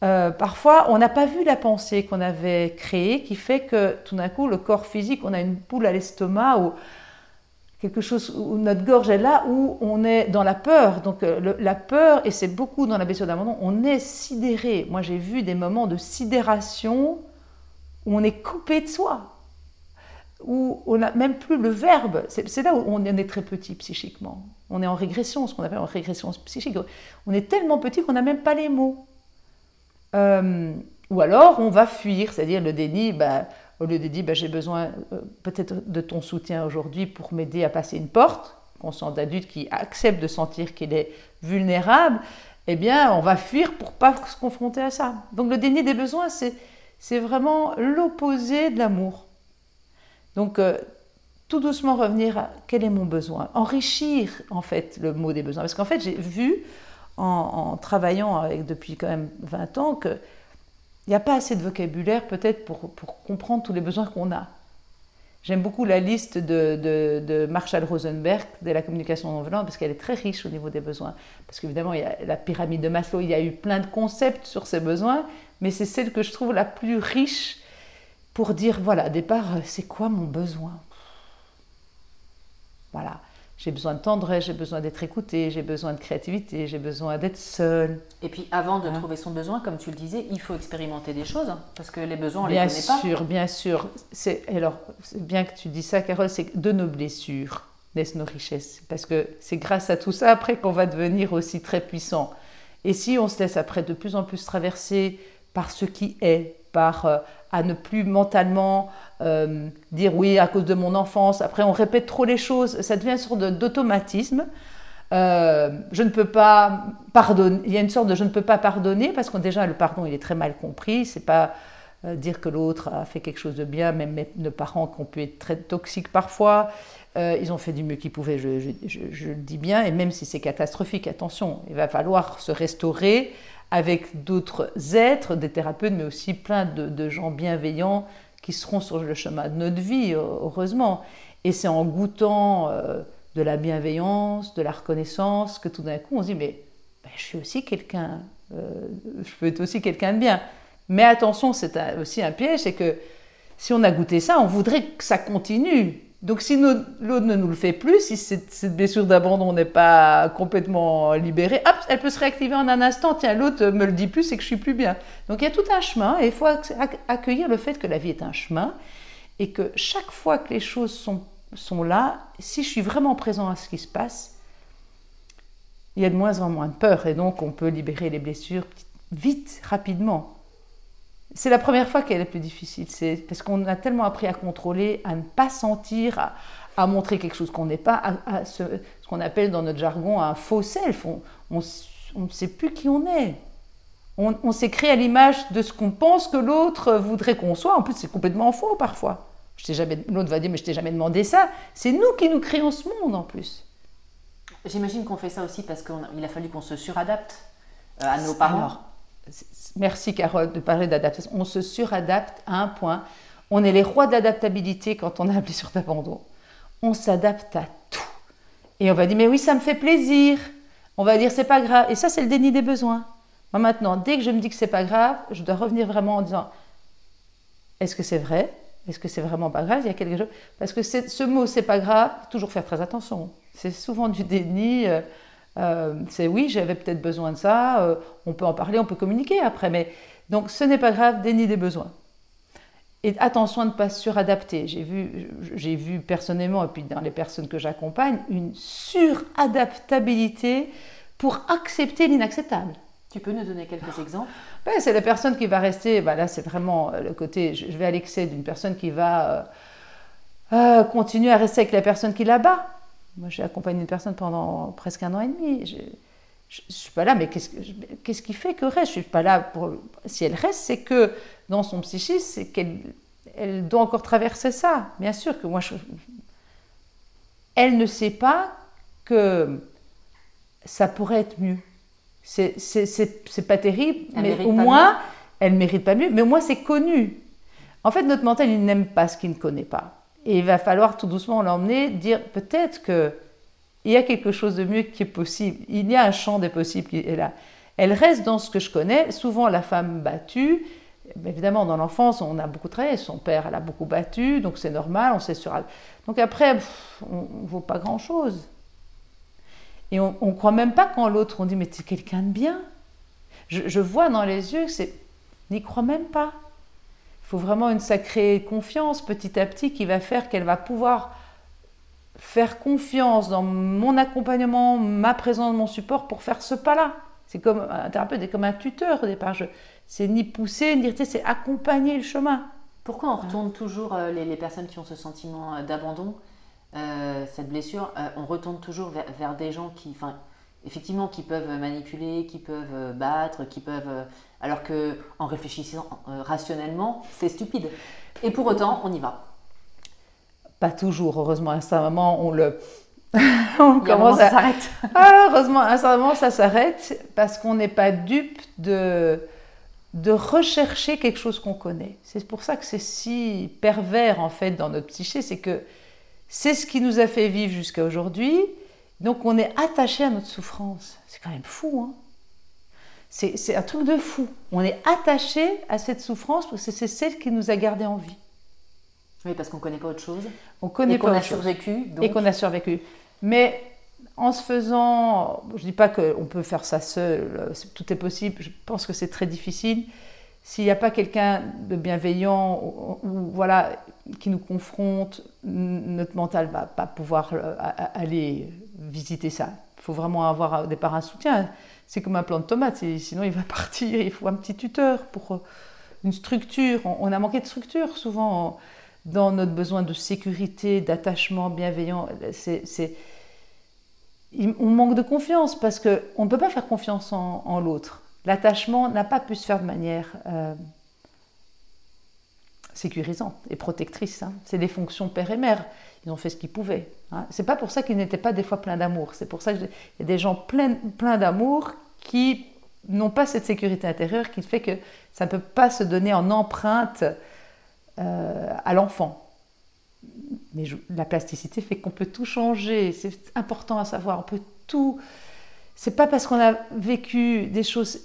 parfois on n'a pas vu la pensée qu'on avait créée qui fait que tout d'un coup le corps physique, on a une boule à l'estomac ou quelque chose où notre gorge est là, où on est dans la peur. Donc euh, la peur, et c'est beaucoup dans la blessure d'abandon, on est sidéré. Moi j'ai vu des moments de sidération où on est coupé de soi, où on n'a même plus le verbe. C'est là où on est très petit psychiquement. On est en régression, ce qu'on appelle en régression psychique. On est tellement petit qu'on n'a même pas les mots. Euh, ou alors on va fuir, c'est-à-dire le déni, bah, au lieu de dire bah, j'ai besoin euh, peut-être de ton soutien aujourd'hui pour m'aider à passer une porte, conscient d'adulte qui accepte de sentir qu'il est vulnérable, eh bien on va fuir pour pas se confronter à ça. Donc le déni des besoins, c'est, c'est vraiment l'opposé de l'amour. Donc euh, tout doucement revenir à quel est mon besoin, enrichir en fait le mot des besoins. Parce qu'en fait j'ai vu en, en travaillant avec, depuis quand même 20 ans que il n'y a pas assez de vocabulaire peut-être pour, comprendre tous les besoins qu'on a. J'aime beaucoup la liste de, Marshall Rosenberg de la communication non violente parce qu'elle est très riche au niveau des besoins. Parce qu'évidemment, il y a la pyramide de Maslow, il y a eu plein de concepts sur ces besoins, mais c'est celle que je trouve la plus riche pour dire, voilà, au départ, c'est quoi mon besoin? Voilà. J'ai besoin de tendresse, j'ai besoin d'être écouté, j'ai besoin de créativité, j'ai besoin d'être seul. Et puis avant de hein? trouver son besoin, comme tu le disais, il faut expérimenter des choses, parce que les besoins, on bien les connaît pas. Bien sûr, bien sûr. Alors, c'est bien que tu dis ça, Carole, c'est de nos blessures naissent nos richesses. Parce que c'est grâce à tout ça, après, qu'on va devenir aussi très puissant. Et si on se laisse après de plus en plus traverser par ce qui est, par euh, à ne plus mentalement euh, dire oui à cause de mon enfance. Après, on répète trop les choses, ça devient une sorte d'automatisme. Euh, je ne peux pas pardonner. Il y a une sorte de je ne peux pas pardonner parce que déjà le pardon il est très mal compris. C'est pas dire que l'autre a fait quelque chose de bien, même nos parents qui ont pu être très toxiques parfois. ils ont fait du mieux qu'ils pouvaient, je, le dis bien, et même si c'est catastrophique, attention, il va falloir se restaurer avec d'autres êtres, des thérapeutes, mais aussi plein de, gens bienveillants qui seront sur le chemin de notre vie, heureusement. Et c'est en goûtant de la bienveillance, de la reconnaissance, que tout d'un coup on se dit, mais ben, je suis aussi quelqu'un, je peux être aussi quelqu'un de bien. Mais attention, c'est aussi un piège, c'est que si on a goûté ça, on voudrait que ça continue. Donc si l'autre ne nous le fait plus, si cette, blessure d'abandon n'est pas complètement libérée, hop, elle peut se réactiver en un instant. Tiens, l'autre me le dit plus, c'est que je suis plus bien. Donc il y a tout un chemin et il faut accueillir le fait que la vie est un chemin et que chaque fois que les choses sont, sont là, si je suis vraiment présent à ce qui se passe, il y a de moins en moins de peur et donc on peut libérer les blessures vite, rapidement. C'est la première fois qu'elle est plus difficile. C'est parce qu'on a tellement appris à contrôler, à ne pas sentir, à, montrer quelque chose qu'on n'est pas, à, ce, qu'on appelle dans notre jargon un faux self. On ne sait plus qui on est. On, s'est créé à l'image de ce qu'on pense que l'autre voudrait qu'on soit. En plus, c'est complètement faux parfois. L'autre va dire, mais je t'ai jamais demandé ça. C'est nous qui nous créons ce monde en plus. J'imagine qu'on fait ça aussi parce qu'il a fallu qu'on se suradapte euh, à nos parents. Merci Carole de parler d'adaptation. On se suradapte à un point. On est les rois de l'adaptabilité quand on a appelé sur d'abandon. On s'adapte à tout. Et on va dire, mais oui, ça me fait plaisir. On va dire, c'est pas grave. Et ça, c'est le déni des besoins. Moi, maintenant, dès que je me dis que c'est pas grave, je dois revenir vraiment en disant, est-ce que c'est vrai? Est-ce que c'est vraiment pas grave? Il y a quelque chose. Parce que ce mot, c'est pas grave, toujours faire très attention. C'est souvent du déni. Euh, euh, c'est oui, j'avais peut-être besoin de ça, euh, on peut en parler, on peut communiquer après, mais donc ce n'est pas grave, déni des besoins. Et attention à ne pas suradapter. J'ai vu, j'ai vu personnellement, et puis dans les personnes que j'accompagne, une suradaptabilité pour accepter l'inacceptable. Tu peux nous donner quelques exemples? Ben, C'est la personne qui va rester, ben là c'est vraiment le côté, je vais à l'excès d'une personne qui va euh, continuer à rester avec la personne qui la bat. Moi, j'ai accompagné une personne pendant presque un an et demi. Je ne suis pas là, mais qu'est-ce qui fait que reste? Je suis pas là pour. Si elle reste, c'est que dans son psychisme, c'est qu'elle elle doit encore traverser ça. Bien sûr que moi, je, elle ne sait pas que ça pourrait être mieux. C'est pas terrible, mais au moins, elle mérite pas mieux, mais au moins, c'est connu. En fait, notre mental, il n'aime pas ce qu'il ne connaît pas. Et il va falloir tout doucement l'emmener, dire peut-être que il y a quelque chose de mieux qui est possible. Il y a un champ des possibles qui est là. Elle reste dans ce que je connais, souvent la femme battue. Évidemment, dans l'enfance, on a beaucoup travaillé. Son père, elle a beaucoup battu, donc c'est normal, on sait sur. Donc après, on ne vaut pas grand-chose. Et on ne croit même pas quand l'autre, on dit, mais c'est quelqu'un de bien. Je, je, vois dans les yeux que c'est. N'y croit même pas faut vraiment une sacrée confiance petit à petit qui va faire qu'elle va pouvoir faire confiance dans mon accompagnement, ma présence, mon support pour faire ce pas-là. C'est comme un thérapeute, comme un tuteur au départ. C'est ni pousser, ni dire, c'est accompagner le chemin. Pourquoi on retourne toujours euh, les, personnes qui ont ce sentiment euh, d'abandon, euh, cette blessure, on retourne toujours vers, vers des gens qui, effectivement, qui peuvent manipuler, qui peuvent battre, qui peuvent alors que en réfléchissant euh, rationnellement, c'est stupide. Et pour autant, on y va. Pas toujours, heureusement, à un certain moment, on le. on commence à... ça s'arrête. ah, heureusement, à un certain moment, ça s'arrête parce qu'on n'est pas dupe de de rechercher quelque chose qu'on connaît. C'est pour ça que c'est si pervers en fait dans notre psyché, c'est que c'est ce qui nous a fait vivre jusqu'à aujourd'hui, donc on est attaché à notre souffrance. C'est quand même fou, hein c'est un truc de fou. On est attaché à cette souffrance parce que c'est celle qui nous a gardé en vie. Oui, parce qu'on ne connaît pas autre chose. On connaît et qu'on a survécu. Et qu'on a survécu. Mais en se faisant, je ne dis pas qu'on peut faire ça seul, tout est possible, je pense que c'est très difficile. S'il n'y a pas quelqu'un de bienveillant ou, voilà, qui nous confronte, notre mental ne va pas pouvoir euh, aller visiter ça. Il faut vraiment avoir au départ un soutien. C'est comme un plant de tomate, sinon il va partir. Il faut un petit tuteur pour euh, une structure. On a manqué de structure souvent dans notre besoin de sécurité, d'attachement bienveillant. On manque de confiance parce qu'on ne peut pas faire confiance en l'autre. L'attachement n'a pas pu se faire de manière euh, sécurisante et protectrice. Hein. C'est des fonctions père et mère. Ils ont fait ce qu'ils pouvaient. Hein. C'est pas pour ça qu'ils n'étaient pas des fois pleins d'amour. C'est pour ça qu'il y a des gens pleins, pleins d'amour qui n'ont pas cette sécurité intérieure qui fait que ça ne peut pas se donner en empreinte euh, à l'enfant. Mais la plasticité fait qu'on peut tout changer. C'est important à savoir. On peut tout. C'est pas parce qu'on a vécu des choses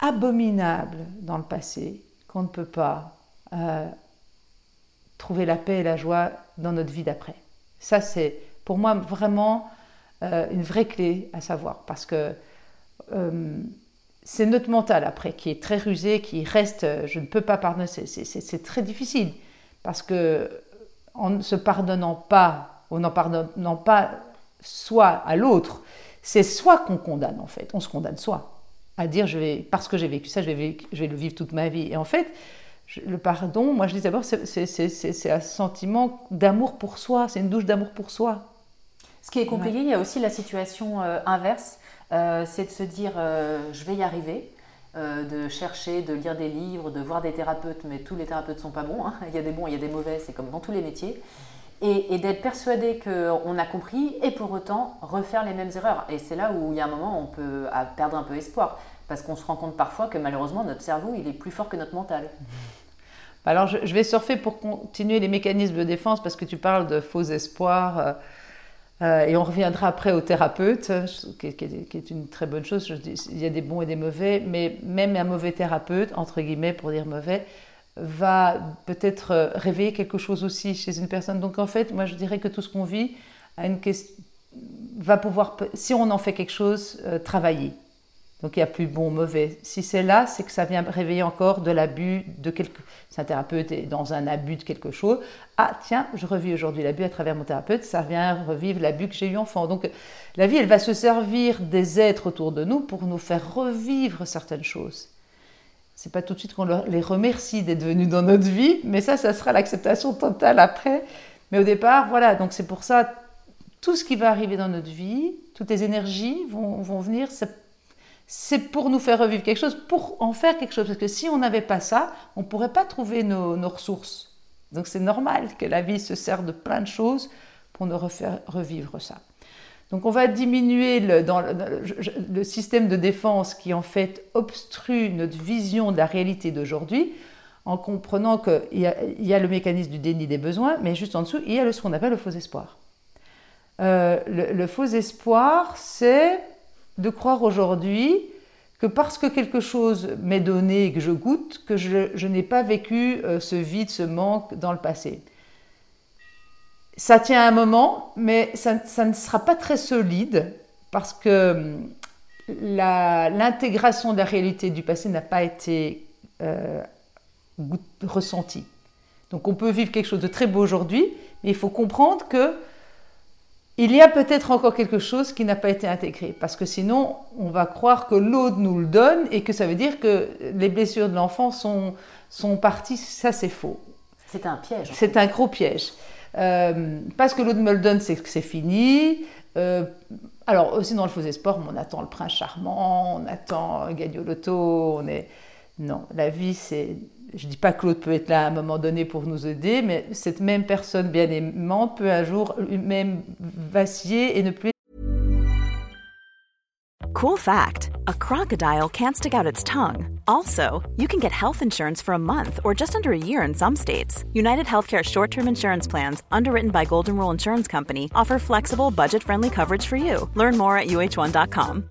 abominable dans le passé qu'on ne peut pas euh, trouver la paix et la joie dans notre vie d'après. Ça, c'est pour moi vraiment euh, une vraie clé à savoir parce que euh, c'est notre mental après qui est très rusé, qui reste, je ne peux pas pardonner, c'est très difficile parce que en ne se pardonnant pas, ou n'en pardonnant pas soi à l'autre, c'est soi qu'on condamne en fait, on se condamne soi à dire je vais, parce que j'ai vécu ça, je vais, je vais le vivre toute ma vie. Et en fait, le pardon, moi je dis d'abord, c'est un sentiment d'amour pour soi, c'est une douche d'amour pour soi. Ce qui est compliqué, il y a aussi la situation euh, inverse, euh, c'est de se dire euh, je vais y arriver, de chercher, de lire des livres, de voir des thérapeutes, mais tous les thérapeutes ne sont pas bons, hein. il y a des bons, il y a des mauvais, c'est comme dans tous les métiers et, d'être persuadé qu'on a compris et pour autant refaire les mêmes erreurs. Et c'est là où il y a un moment où on peut perdre un peu espoir parce qu'on se rend compte parfois que malheureusement notre cerveau il est plus fort que notre mental. Bah alors je, vais surfer pour continuer les mécanismes de défense parce que tu parles de faux espoirs. Euh, euh, et on reviendra après au thérapeute, qui, qui, est une très bonne chose. Il y a des bons et des mauvais, mais même un mauvais thérapeute, entre guillemets pour dire mauvais, va peut-être euh, réveiller quelque chose aussi chez une personne. Donc en fait, moi je dirais que tout ce qu'on vit a une question, va pouvoir, si on en fait quelque chose, travailler. Donc il n'y a plus bon, mauvais. Si c'est là, c'est que ça vient réveiller encore de l'abus de quelque... Si un thérapeute est dans un abus de quelque chose, ah tiens, je revis aujourd'hui l'abus à travers mon thérapeute, ça vient revivre l'abus que j'ai eu enfant. Donc la vie, elle va se servir des êtres autour de nous pour nous faire revivre certaines choses c'est pas tout de suite qu'on les remercie d'être venus dans notre vie, mais ça, ça sera l'acceptation totale après. Mais au départ, voilà, donc c'est pour ça, tout ce qui va arriver dans notre vie, toutes les énergies vont, vont venir, c'est pour nous faire revivre quelque chose, pour en faire quelque chose. Parce que si on n'avait pas ça, on ne pourrait pas trouver nos, ressources. Donc c'est normal que la vie se sert de plein de choses pour nous refaire revivre ça. Donc on va diminuer le, dans le, système de défense qui en fait obstrue notre vision de la réalité d'aujourd'hui en comprenant qu'il y, y, a le mécanisme du déni des besoins, mais juste en dessous, il y a ce qu'on appelle le faux espoir. Euh, le, faux espoir, c'est de croire aujourd'hui que parce que quelque chose m'est donné et que je goûte, que je, n'ai pas vécu euh, ce vide, ce manque dans le passé ça tient un moment, mais ça, ne sera pas très solide parce que hum, l'intégration de la réalité du passé n'a pas été euh, ressentie. Donc on peut vivre quelque chose de très beau aujourd'hui, mais il faut comprendre que il y a peut-être encore quelque chose qui n'a pas été intégré, parce que sinon on va croire que l'autre nous le donne et que ça veut dire que les blessures de l'enfant sont, sont parties. Ça c'est faux. C'est un piège. C'est un gros piège. Euh, parce que l'autre me le donne, c'est que c'est fini. Euh, alors aussi dans le faux espoir, on attend le prince charmant, on attend gagner au loto, on est... Non, la vie, c'est... Je ne dis pas que l'autre peut être là à un moment donné pour nous aider, mais cette même personne bien aimante peut un jour même vaciller et ne plus Cool fact a crocodile can't stick out its tongue. Also, you can get health insurance for a month or just under a year in some states. United Healthcare short term insurance plans, underwritten by Golden Rule Insurance Company, offer flexible, budget friendly coverage for you. Learn more at uh1.com.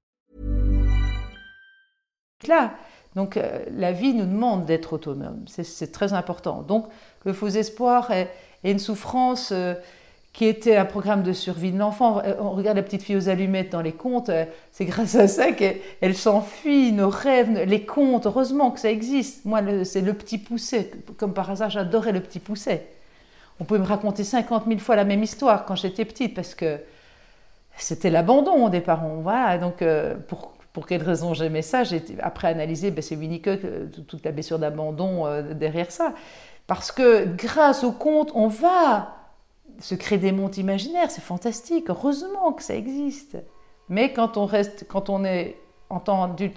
Donc euh, la vie nous demande d'être autonome, c'est- très important. Donc le faux espoir est, une souffrance euh, qui était un programme de survie de l'enfant. Euh, On regarde la petite fille aux allumettes dans les contes, euh, c'est grâce à ça qu'elle elle s'enfuit, nos rêves, les contes, heureusement que ça existe. Moi, c'est le petit pousset, comme par hasard, j'adorais le petit pousset. On pouvait me raconter 50 000 fois la même histoire quand j'étais petite, parce que c'était l'abandon des parents. Voilà, donc pour, pour quelle raison j'aimais ça J'ai après analysé, ben, c'est Winnicott, euh, tout- toute la blessure d'abandon euh, derrière ça. Parce que grâce au conte, on va se créer des mondes imaginaires, c'est fantastique, heureusement que ça existe. Mais quand on reste, quand on est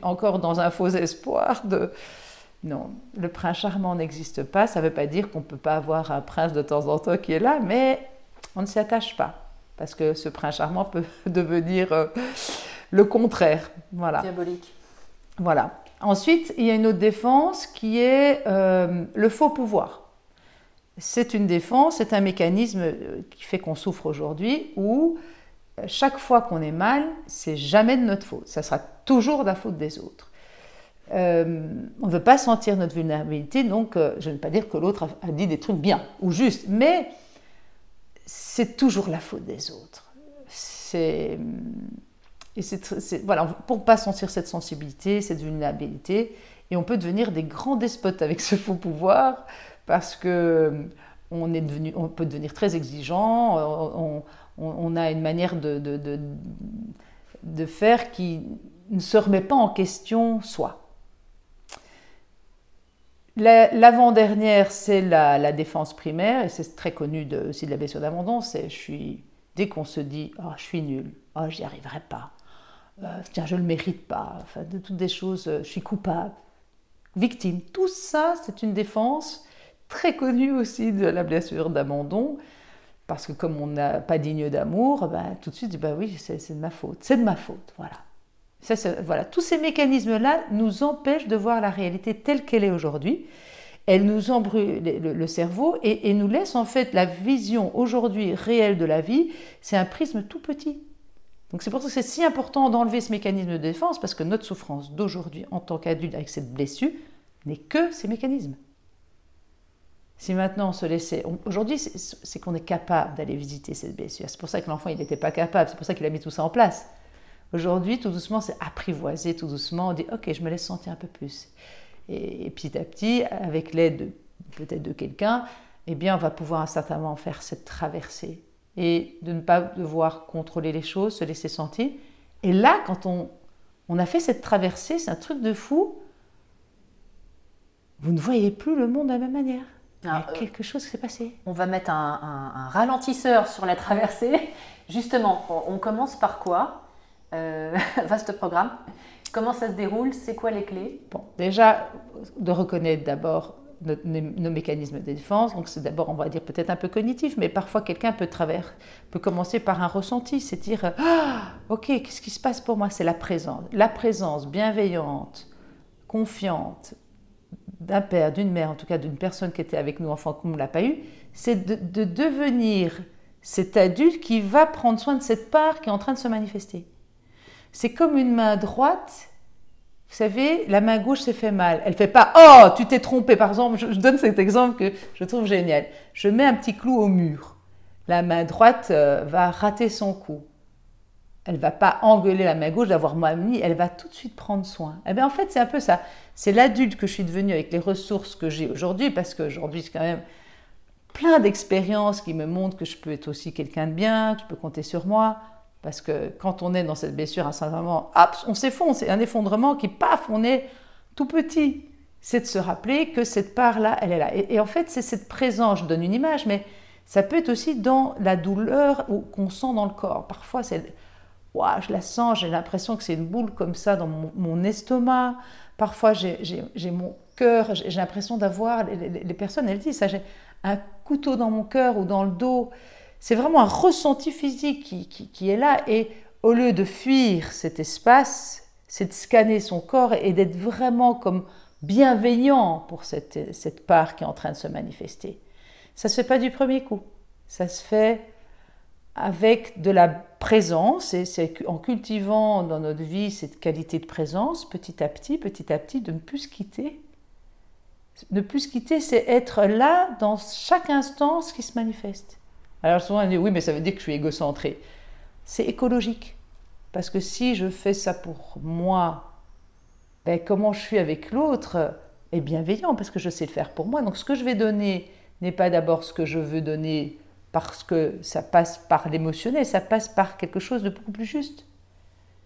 encore dans un faux espoir de non, le prince charmant n'existe pas, ça ne veut pas dire qu'on ne peut pas avoir un prince de temps en temps qui est là, mais on ne s'y attache pas. Parce que ce prince charmant peut devenir euh, le contraire. Voilà. Diabolique. Voilà. Ensuite, il y a une autre défense qui est euh, le faux pouvoir. C'est une défense, c'est un mécanisme euh, qui fait qu'on souffre aujourd'hui où euh, chaque fois qu'on est mal, c'est jamais de notre faute. Ça sera toujours de la faute des autres. Euh, on ne veut pas sentir notre vulnérabilité, donc euh, je ne veux pas dire que l'autre a, a dit des trucs bien ou justes, mais c'est toujours la faute des autres. C'est et c'est voilà, pour pas sentir cette sensibilité, cette vulnérabilité, et on peut devenir des grands despotes avec ce faux pouvoir, parce que on, est devenu, on peut devenir très exigeant, on, on- a une manière de, de, faire qui ne se remet pas en question soi. La- L'avant-dernière, c'est la, défense primaire, et c'est très connu aussi de la blessure d'abandon, c'est je suis, dès qu'on se dit « oh, je suis nul, oh, j'y arriverai pas euh, tiens, je ne le mérite pas, enfin, de toutes des choses, euh, je suis coupable, victime. Tout ça, c'est une défense très connue aussi de la blessure d'abandon, parce que comme on n'a pas digne d'amour, ben, tout de suite, bah oui, c'est de ma faute, c'est de ma faute, voilà. Ça, voilà. Tous ces mécanismes-là nous empêchent de voir la réalité telle qu'elle est aujourd'hui. Elles nous embrouillent le, cerveau et, et nous laissent en fait la vision aujourd'hui réelle de la vie, c'est un prisme tout petit. Donc c'est pour ça que c'est si important d'enlever ce mécanisme de défense, parce que notre souffrance d'aujourd'hui en tant qu'adulte avec cette blessure n'est que ces mécanismes. Si maintenant on se laissait... Aujourd'hui, c'est qu'on est capable d'aller visiter cette blessure. C'est pour ça que l'enfant, il n'était pas capable. C'est pour ça qu'il a mis tout ça en place. Aujourd'hui, tout doucement, c'est apprivoisé, tout doucement. On dit, OK, je me laisse sentir un peu plus. Et, et petit à petit, avec l'aide de- peut-être de quelqu'un, eh bien, on va pouvoir à un certain moment faire cette traversée et de ne pas devoir contrôler les choses, se laisser sentir. Et là, quand on, on a fait cette traversée, c'est un truc de fou. Vous ne voyez plus le monde de la même manière. Il y a Ah, euh, quelque chose qui s'est passé. On va mettre un, un- un ralentisseur sur la traversée. Justement, on, on commence par quoi Euh, Vaste programme. Comment ça se déroule? C'est quoi les clés? Bon, déjà, de reconnaître d'abord nos, mécanismes de défense. Donc, c'est d'abord, on va dire peut-être un peu cognitif, mais parfois quelqu'un peut, peut commencer par un ressenti, c'est dire Ah, Ok, qu'est-ce qui se passe pour moi? C'est la présence. La présence bienveillante, confiante d'un père, d'une mère, en tout cas d'une personne qui était avec nous enfants qu'on ne l'a pas eu, c'est de devenir cet adulte qui va prendre soin de cette part qui est en train de se manifester. C'est comme une main droite vous savez, la main gauche s'est fait mal. Elle fait pas Oh, tu t'es trompé. Par exemple, je, donne cet exemple que je trouve génial. Je mets un petit clou au mur. La main droite euh, va rater son coup. Elle va pas engueuler la main gauche d'avoir mal mis. Elle va tout de suite prendre soin. Eh bien, en fait, c'est un peu ça. C'est l'adulte que je suis devenue avec les ressources que j'ai aujourd'hui, parce qu'aujourd'hui, c'est quand même plein d'expériences qui me montrent que je peux être aussi quelqu'un de bien, que je peux compter sur moi. Parce que quand on est dans cette blessure, à moment, on s'effondre, c'est un effondrement qui, paf, on est tout petit. C'est de se rappeler que cette part-là, elle est là. Et, en fait, c'est cette présence, je donne une image, mais ça peut être aussi dans la douleur qu'on sent dans le corps. Parfois, c'est, wow, je la sens, j'ai l'impression que c'est une boule comme ça dans mon, estomac. Parfois, j'ai mon cœur, j'ai l'impression d'avoir, les, personnes, elles disent ça, j'ai un couteau dans mon cœur ou dans le dos. C'est vraiment un ressenti physique qui, est là. Et au lieu de fuir cet espace, c'est de scanner son corps et d'être vraiment comme bienveillant pour cette, cette part qui est en train de se manifester. Ça ne se fait pas du premier coup. Ça se fait avec de la présence, et c'est en cultivant dans notre vie cette qualité de présence, petit à petit, petit à petit, de ne plus se quitter. Ne plus se quitter, c'est être là dans chaque instant ce qui se manifeste. Alors souvent on dit oui, mais ça veut dire que je suis égocentré. C'est écologique. Parce que si je fais ça pour moi, ben, comment je suis avec l'autre est bienveillant parce que je sais le faire pour moi. Donc ce que je vais donner n'est pas d'abord ce que je veux donner parce que ça passe par l'émotionnel, ça passe par quelque chose de beaucoup plus juste.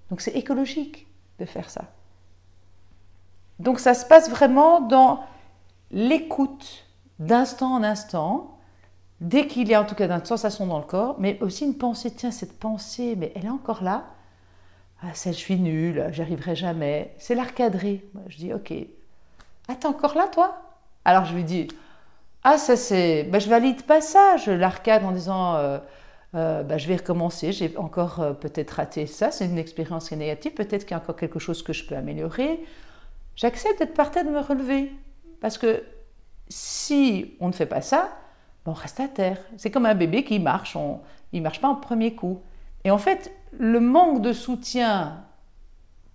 Donc c'est écologique de faire ça. Donc ça se passe vraiment dans l'écoute d'instant en instant, dès qu'il y a en tout cas une sensation dans le corps, mais aussi une pensée, tiens, cette pensée, mais elle est encore là. Ah, ça, je suis nulle, j'arriverai jamais. C'est l'arcaderie. Je dis, ok. Ah, t'es encore là, toi? Alors je lui dis, ah, ça c'est. Ben, je valide pas ça. Je l'arcade en disant ben, je vais recommencer. J'ai encore euh, peut-être raté ça. C'est une expérience qui est négative. Peut-être qu'il y a encore quelque chose que je peux améliorer. J'accepte d'être par de me relever. Parce que si on ne fait pas ça, on reste à terre. C'est comme un bébé qui marche. On, il ne marche pas en premier coup. Et en fait, le manque de soutien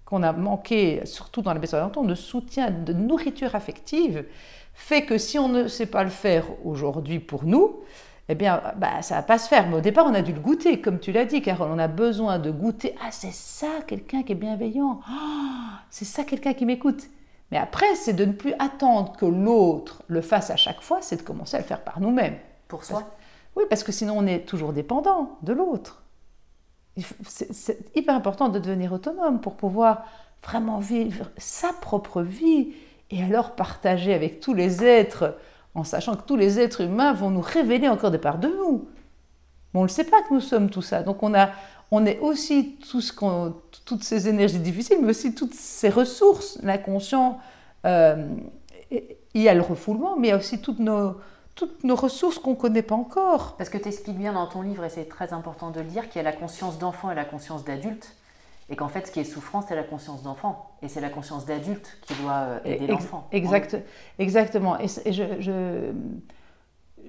qu'on a manqué, surtout dans les blessures de soutien, de nourriture affective, fait que si on ne sait pas le faire aujourd'hui pour nous, eh bien, bah, ça va pas se faire. Mais au départ, on a dû le goûter, comme tu l'as dit, car on a besoin de goûter. Ah, c'est ça, quelqu'un qui est bienveillant. Ah, c'est ça, quelqu'un qui m'écoute. Mais après, c'est de ne plus attendre que l'autre le fasse à chaque fois, c'est de commencer à le faire par nous-mêmes. Pour soi Oui, parce que sinon, on est toujours dépendant de l'autre. C'est hyper important de devenir autonome pour pouvoir vraiment vivre sa propre vie et alors partager avec tous les êtres, en sachant que tous les êtres humains vont nous révéler encore des parts de nous. Mais on ne sait pas que nous sommes tout ça. Donc on, a, on est aussi tout ce toutes ces énergies difficiles, mais aussi toutes ces ressources. L'inconscient, euh, il y a le refoulement, mais il y a aussi toutes nos, toutes nos ressources qu'on ne connaît pas encore. Parce que tu expliques bien dans ton livre, et c'est très important de le dire, qu'il y a la conscience d'enfant et la conscience d'adulte. Et qu'en fait, ce qui est souffrant, c'est la conscience d'enfant. Et c'est la conscience d'adulte qui doit euh, aider l'enfant. Exact, Exactement. Et, je,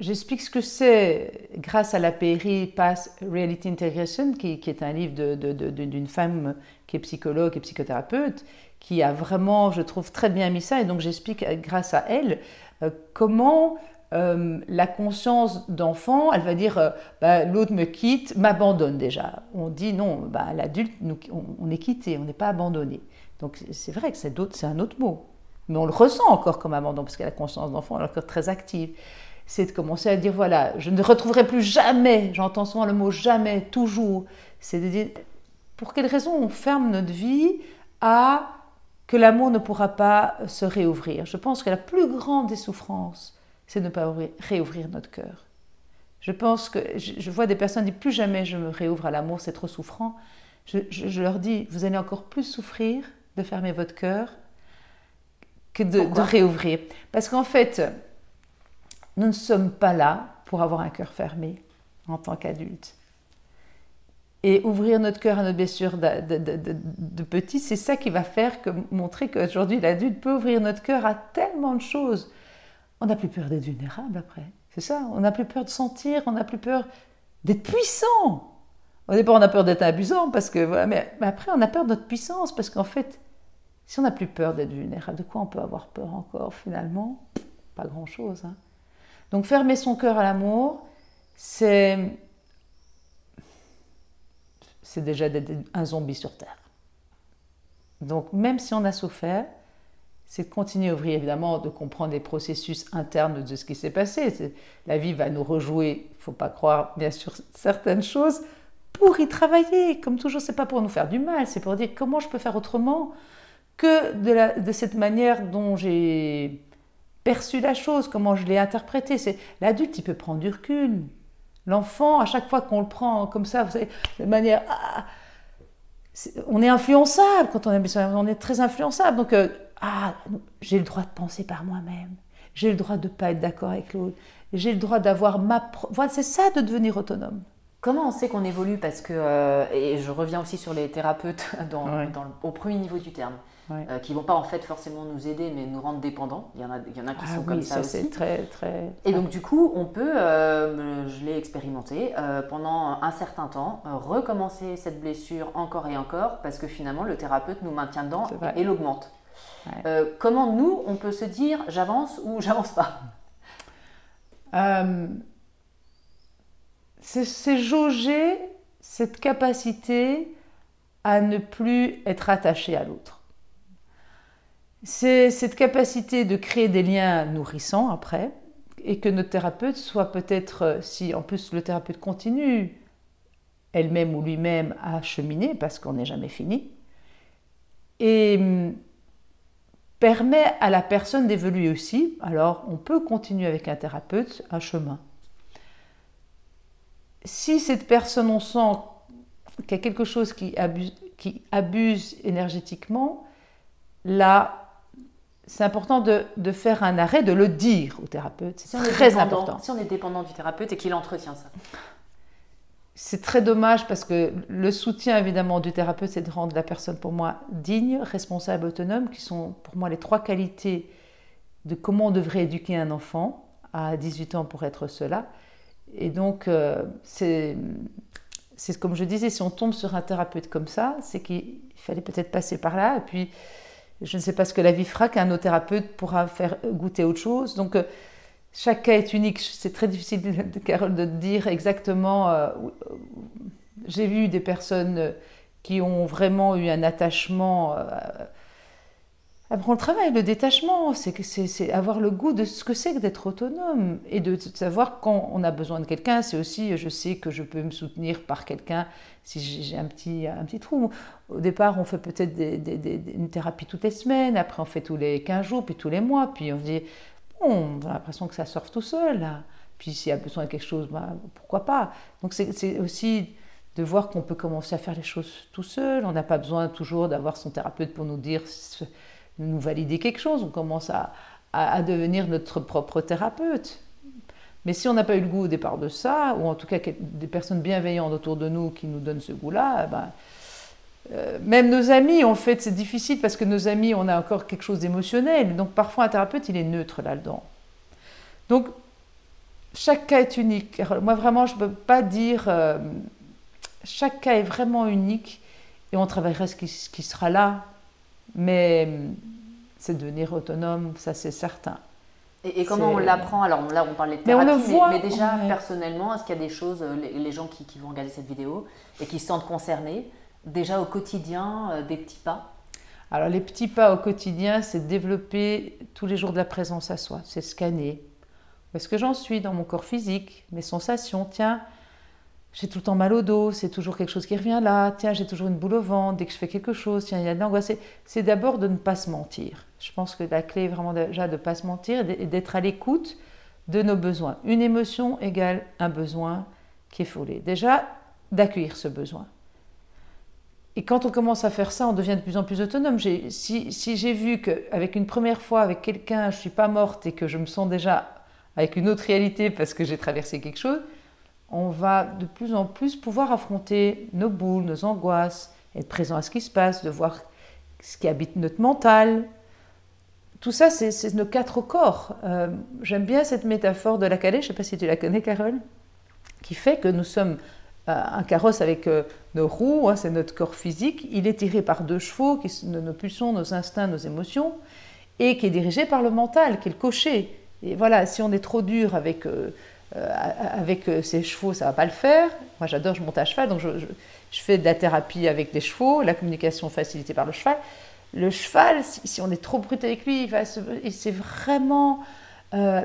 j'explique ce que c'est grâce à la PRI Pass Reality Integration, qui, est un livre d'une femme qui est psychologue et psychothérapeute, qui a vraiment, je trouve, très bien mis ça. Et donc, j'explique euh, grâce à elle euh, comment euh, la conscience d'enfant, elle va dire bah, l'autre me quitte, m'abandonne déjà. On dit non, bah, l'adulte, on, est quitté, on n'est pas abandonné. Donc c'est vrai que c'est un autre mot. Mais on le ressent encore comme abandon, parce que la conscience d'enfant est encore très active. C'est de commencer à dire voilà, je ne retrouverai plus jamais, j'entends souvent le mot jamais, toujours. C'est de dire pour quelle raison on ferme notre vie à que l'amour ne pourra pas se réouvrir? Je pense que la plus grande des souffrances, c'est ne pas réouvrir notre cœur. Je pense que je vois des personnes qui disent plus jamais je me réouvre à l'amour, c'est trop souffrant. Je, leur dis, vous allez encore plus souffrir de fermer votre cœur que de, de réouvrir. Parce qu'en fait, nous ne sommes pas là pour avoir un cœur fermé en tant qu'adulte. Et ouvrir notre cœur à notre blessure de, petit, c'est ça qui va faire que montrer qu'aujourd'hui l'adulte peut ouvrir notre cœur à tellement de choses on n'a plus peur d'être vulnérable après. C'est ça, on n'a plus peur de sentir, on n'a plus peur d'être puissant. Au départ, on a peur d'être abusant, parce que, voilà, mais, après, on a peur de notre puissance, parce qu'en fait, si on n'a plus peur d'être vulnérable, de quoi on peut avoir peur encore finalement? Pas grand-chose. Hein. Donc fermer son cœur à l'amour, c'est c'est déjà d'être un zombie sur Terre. Donc même si on a souffert, c'est de continuer à ouvrir, évidemment, de comprendre les processus internes de ce qui s'est passé. La vie va nous rejouer, il ne faut pas croire, bien sûr, certaines choses pour y travailler. Comme toujours, c'est pas pour nous faire du mal, c'est pour dire comment je peux faire autrement que de, la, de cette manière dont j'ai perçu la chose, comment je l'ai interprétée. C'est l'adulte, il peut prendre du recul. L'enfant, à chaque fois qu'on le prend comme ça, vous savez, de manière, ah, on est influençable quand on est, on est très influençable. Donc, euh, ah, j'ai le droit de penser par moi-même. J'ai le droit de ne pas être d'accord avec l'autre. J'ai le droit d'avoir ma. Voilà, c'est ça de devenir autonome. Comment on sait qu'on évolue Parce que, euh, et je reviens aussi sur les thérapeutes dans, au premier niveau du terme, euh, qui ne vont pas en fait forcément nous aider, mais nous rendre dépendants. Il y en a, il y en a qui ah sont comme ça, aussi. Très, très... Et donc du coup, on peut, euh, je l'ai expérimenté, pendant un certain temps, recommencer cette blessure encore et encore, parce que finalement, le thérapeute nous maintient dedans et l'augmente. comment nous, on peut se dire j'avance ou j'avance pas? C'est jauger cette capacité à ne plus être attaché à l'autre. C'est cette capacité de créer des liens nourrissants après, et que notre thérapeute soit peut-être, si en plus le thérapeute continue elle-même ou lui-même à cheminer, parce qu'on n'est jamais fini, et hum, permet à la personne d'évoluer aussi. Alors on peut continuer avec un thérapeute un chemin si cette personne, on sent qu'il y a quelque chose qui abuse, énergétiquement, là, c'est important de, faire un arrêt, de le dire au thérapeute. C'est très important. Si on est dépendant du thérapeute et qu'il entretient ça. C'est très dommage parce que le soutien évidemment du thérapeute, c'est de rendre la personne pour moi digne, responsable, autonome, qui sont pour moi les trois qualités de comment on devrait éduquer un enfant à 18 ans pour être cela. Et donc, euh, c'est comme je disais, si on tombe sur un thérapeute comme ça, c'est qu'il fallait peut-être passer par là. Et puis, je ne sais pas ce que la vie fera qu'un autre thérapeute pourra faire goûter autre chose. Donc, euh, chaque cas est unique. C'est très difficile, Carole, de dire exactement. Euh, j'ai vu des personnes qui ont vraiment eu un attachement Apprendre le travail, le détachement, c'est c'est avoir le goût de ce que c'est que d'être autonome et de, savoir quand on a besoin de quelqu'un. C'est aussi, je sais que je peux me soutenir par quelqu'un si j'ai un petit, un petit trou. Au départ, on fait peut-être une thérapie toutes les semaines, après on fait tous les 15 jours, puis tous les mois, puis on se dit, bon, on a l'impression que ça sort tout seul. Puis s'il y a besoin de quelque chose, bah, pourquoi pas? Donc c'est aussi de voir qu'on peut commencer à faire les choses tout seul. On n'a pas besoin toujours d'avoir son thérapeute pour nous dire nous valider quelque chose, on commence à, à, devenir notre propre thérapeute. Mais si on n'a pas eu le goût au départ de ça, ou en tout cas des personnes bienveillantes autour de nous qui nous donnent ce goût-là, eh ben, euh, même nos amis, en fait, c'est difficile parce que nos amis, on a encore quelque chose d'émotionnel. Donc parfois, un thérapeute, il est neutre là-dedans. Donc, chaque cas est unique. Moi, vraiment, je ne peux pas dire. Euh, chaque cas est vraiment unique et on travaillera ce qui, ce qui sera là mais c'est devenir autonome, ça c'est certain. Et, comment on l'apprend? Alors là, on parlait de thérapie, mais, déjà personnellement, est-ce qu'il y a des choses, euh, les, gens qui, vont regarder cette vidéo et qui se sentent concernés, déjà au quotidien, euh, des petits pas? Alors les petits pas au quotidien, c'est développer tous les jours de la présence à soi, c'est scanner. Où est-ce que j'en suis dans mon corps physique, mes sensations? Tiens, j'ai tout le temps mal au dos, c'est toujours quelque chose qui revient là, tiens, j'ai toujours une boule au ventre, dès que je fais quelque chose, tiens, il y a de l'angoisse. C'est d'abord de ne pas se mentir. Je pense que la clé est vraiment déjà de ne pas se mentir et d'être à l'écoute de nos besoins. Une émotion égale un besoin qui est foulé. Déjà, d'accueillir ce besoin. Et quand on commence à faire ça, on devient de plus en plus autonome. Si, si j'ai vu qu'avec une première fois, avec quelqu'un, je ne suis pas morte et que je me sens déjà avec une autre réalité parce que j'ai traversé quelque chose, on va de plus en plus pouvoir affronter nos boules, nos angoisses, être présent à ce qui se passe, de voir ce qui habite notre mental. Tout ça, c'est nos quatre corps. Euh, j'aime bien cette métaphore de la calèche, je ne sais pas si tu la connais, Carole, qui fait que nous sommes euh, un carrosse avec euh, nos roues, hein, c'est notre corps physique. Il est tiré par deux chevaux, qui sont nos pulsions, nos instincts, nos émotions, et qui est dirigé par le mental, qui est le cocher. Et voilà, si on est trop dur avec avec euh, ses chevaux, ça va pas le faire. Moi, j'adore, je monte à cheval, donc je, fais de la thérapie avec les chevaux, la communication facilitée par le cheval. Le cheval, si, on est trop brut avec lui, c'est vraiment. Euh,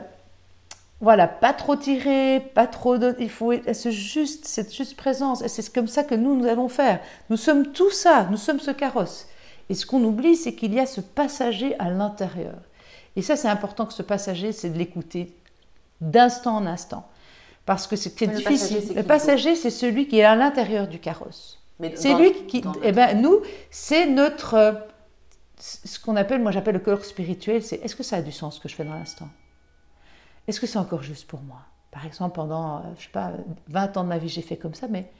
voilà, pas trop tirer, pas trop il faut être juste cette juste présence. C'est comme ça que nous nous allons faire. Nous sommes tout ça, nous sommes ce carrosse. Et ce qu'on oublie, c'est qu'il y a ce passager à l'intérieur. Et ça, c'est important que ce passager, c'est de l'écouter d'instant en instant. Parce que c'est difficile. le passager, c'est celui qui est à l'intérieur du carrosse. C'est lui qui. Eh ben, nous, c'est notre. Euh, ce qu'on appelle, moi j'appelle le corps spirituel, c'est est-ce que ça a du sens ce que je fais dans l'instant? Est-ce que c'est encore juste pour moi? Par exemple, pendant, euh, je sais pas, 20 ans de ma vie, j'ai fait comme ça, mais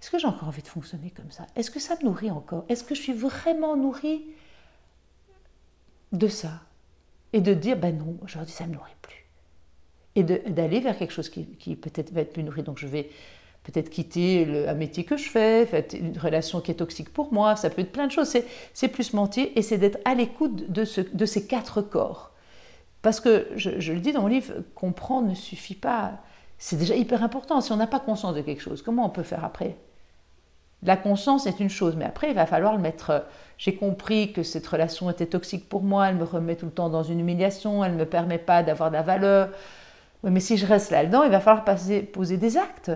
est-ce que j'ai encore envie de fonctionner comme ça? Est-ce que ça me nourrit encore? Est-ce que je suis vraiment nourrie de ça? Et de dire, ben non, aujourd'hui ça ne me nourrit plus. Et d'aller vers quelque chose qui, qui peut-être va être plus nourri. Donc je vais peut-être quitter le, un métier que je fais, une relation qui est toxique pour moi, ça peut être plein de choses. C'est plus mentir et c'est d'être à l'écoute de, ce, de ces quatre corps. Parce que, je, je, le dis dans mon livre, comprendre ne suffit pas. C'est déjà hyper important. Si on n'a pas conscience de quelque chose, comment on peut faire après? La conscience est une chose, mais après, il va falloir le mettre. J'ai compris que cette relation était toxique pour moi, elle me remet tout le temps dans une humiliation, elle ne me permet pas d'avoir de la valeur. Mais si je reste là-dedans, il va falloir poser des actes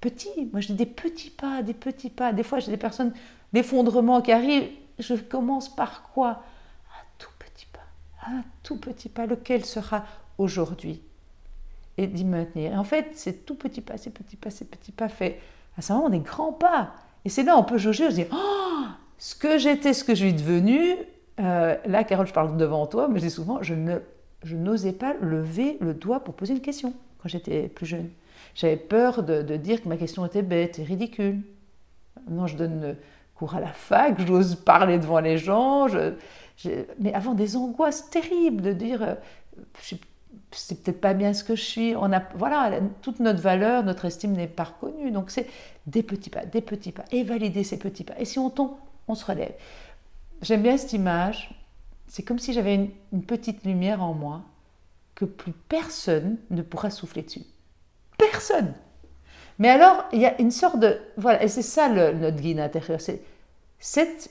petits. Moi, dis des petits pas, des petits pas. Des fois, j'ai des personnes, d'effondrement qui arrivent. Je commence par quoi? Un tout petit pas. Un tout petit pas. Lequel sera aujourd'hui? Et d'y maintenir. En fait, ces tout petits pas, ces petits pas, ces petits pas fait à ce moment des grands pas. Et c'est là on peut jauger, on se dit, oh, ce que j'étais, ce que je suis devenue. Euh, là, Carole, je parle devant toi, mais je dis souvent, je ne, je n'osais pas lever le doigt pour poser une question quand j'étais plus jeune. J'avais peur de, dire que ma question était bête et ridicule. Non, je donne cours à la fac, j'ose parler devant les gens, mais avant des angoisses terribles de dire euh, c'est peut-être pas bien ce que je suis. On a, voilà, toute notre valeur, notre estime n'est pas reconnue. Donc c'est des petits pas, des petits pas, et valider ces petits pas. Et si on tombe, on se relève. J'aime bien cette image. C'est comme si j'avais une, petite lumière en moi que plus personne ne pourra souffler dessus. Personne. Mais alors, il y a une sorte de... Voilà, et c'est ça le, notre guide intérieur. C'est cette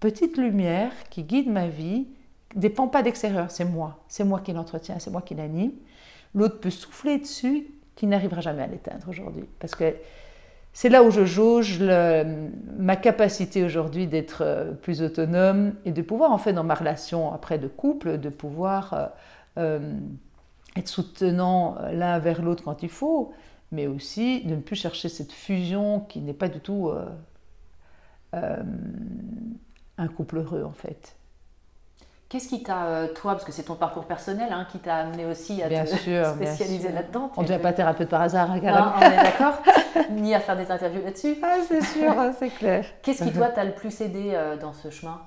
petite lumière qui guide ma vie dépend pas d'extérieur, c'est moi. C'est moi qui l'entretiens, c'est moi qui l'anime. L'autre peut souffler dessus, qui n'arrivera jamais à l'éteindre aujourd'hui. Parce que c'est là où je jauge ma capacité aujourd'hui d'être euh, plus autonome et de pouvoir, en fait, dans ma relation après de couple, de pouvoir... Euh, euh, être soutenant l'un vers l'autre quand il faut, mais aussi de ne plus chercher cette fusion qui n'est pas du tout un couple heureux en fait. Qu'est-ce qui t'a, toi, parce que c'est ton parcours personnel, hein, qui t'a amené aussi à te spécialiser là-dedans On ne devient pas thérapeute par hasard, hein, non, on est d'accord Ni à faire des interviews là-dessus. Ah, c'est sûr, c'est clair. Qu'est-ce qui, toi, t'a le plus aidé dans ce chemin?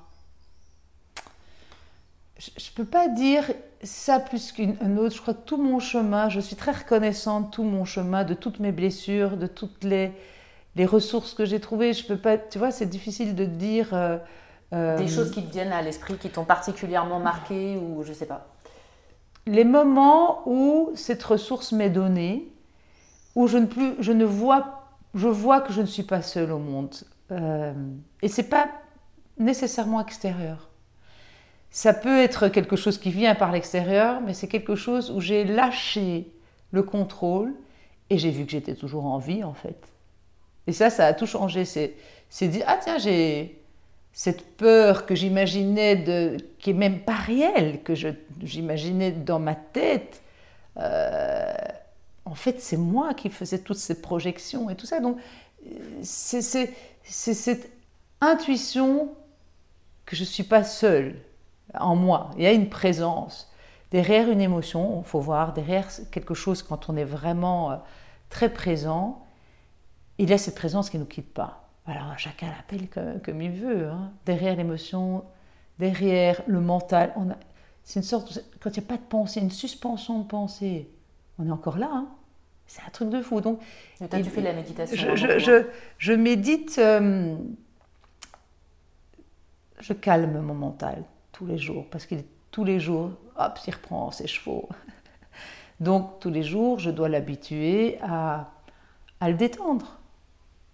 Je ne peux pas dire ça plus qu'un autre, je crois que tout mon chemin, je suis très reconnaissante de tout mon chemin, de toutes mes blessures, de toutes les, les ressources que j'ai trouvées. Je peux pas, tu vois, c'est difficile de dire. Euh, euh, Des choses qui te viennent à l'esprit, qui t'ont particulièrement marqué ou je sais pas. Les moments où cette ressource m'est donnée, où je ne plus, je ne vois, je vois que je ne suis pas seule au monde. Euh, et c'est pas nécessairement extérieur. Ça peut être quelque chose qui vient par l'extérieur, mais c'est quelque chose où j'ai lâché le contrôle et j'ai vu que j'étais toujours en vie en fait. Et ça, ça a tout changé. C'est, c'est dire, ah tiens, j'ai cette peur que j'imaginais, qui est même pas réelle, que j'imaginais dans ma tête. Euh, en fait, c'est moi qui faisais toutes ces projections et tout ça. Donc, c'est cette intuition que je ne suis pas seule en moi. Il y a une présence. Derrière une émotion, il faut voir, derrière quelque chose, quand on est vraiment euh, très présent, il y a cette présence qui ne nous quitte pas. Alors chacun l'appelle comme, il veut. Hein. Derrière l'émotion, derrière le mental, c'est une sorte, quand il n'y a pas de pensée, une suspension de pensée, on est encore là. Hein. C'est un truc de fou. Donc, toi, tu fais la méditation. Je, médite, euh, je calme mon mental tous les jours, parce qu'il tous les jours, hop, il reprend ses chevaux. Donc tous les jours, je dois l'habituer à, à, le détendre.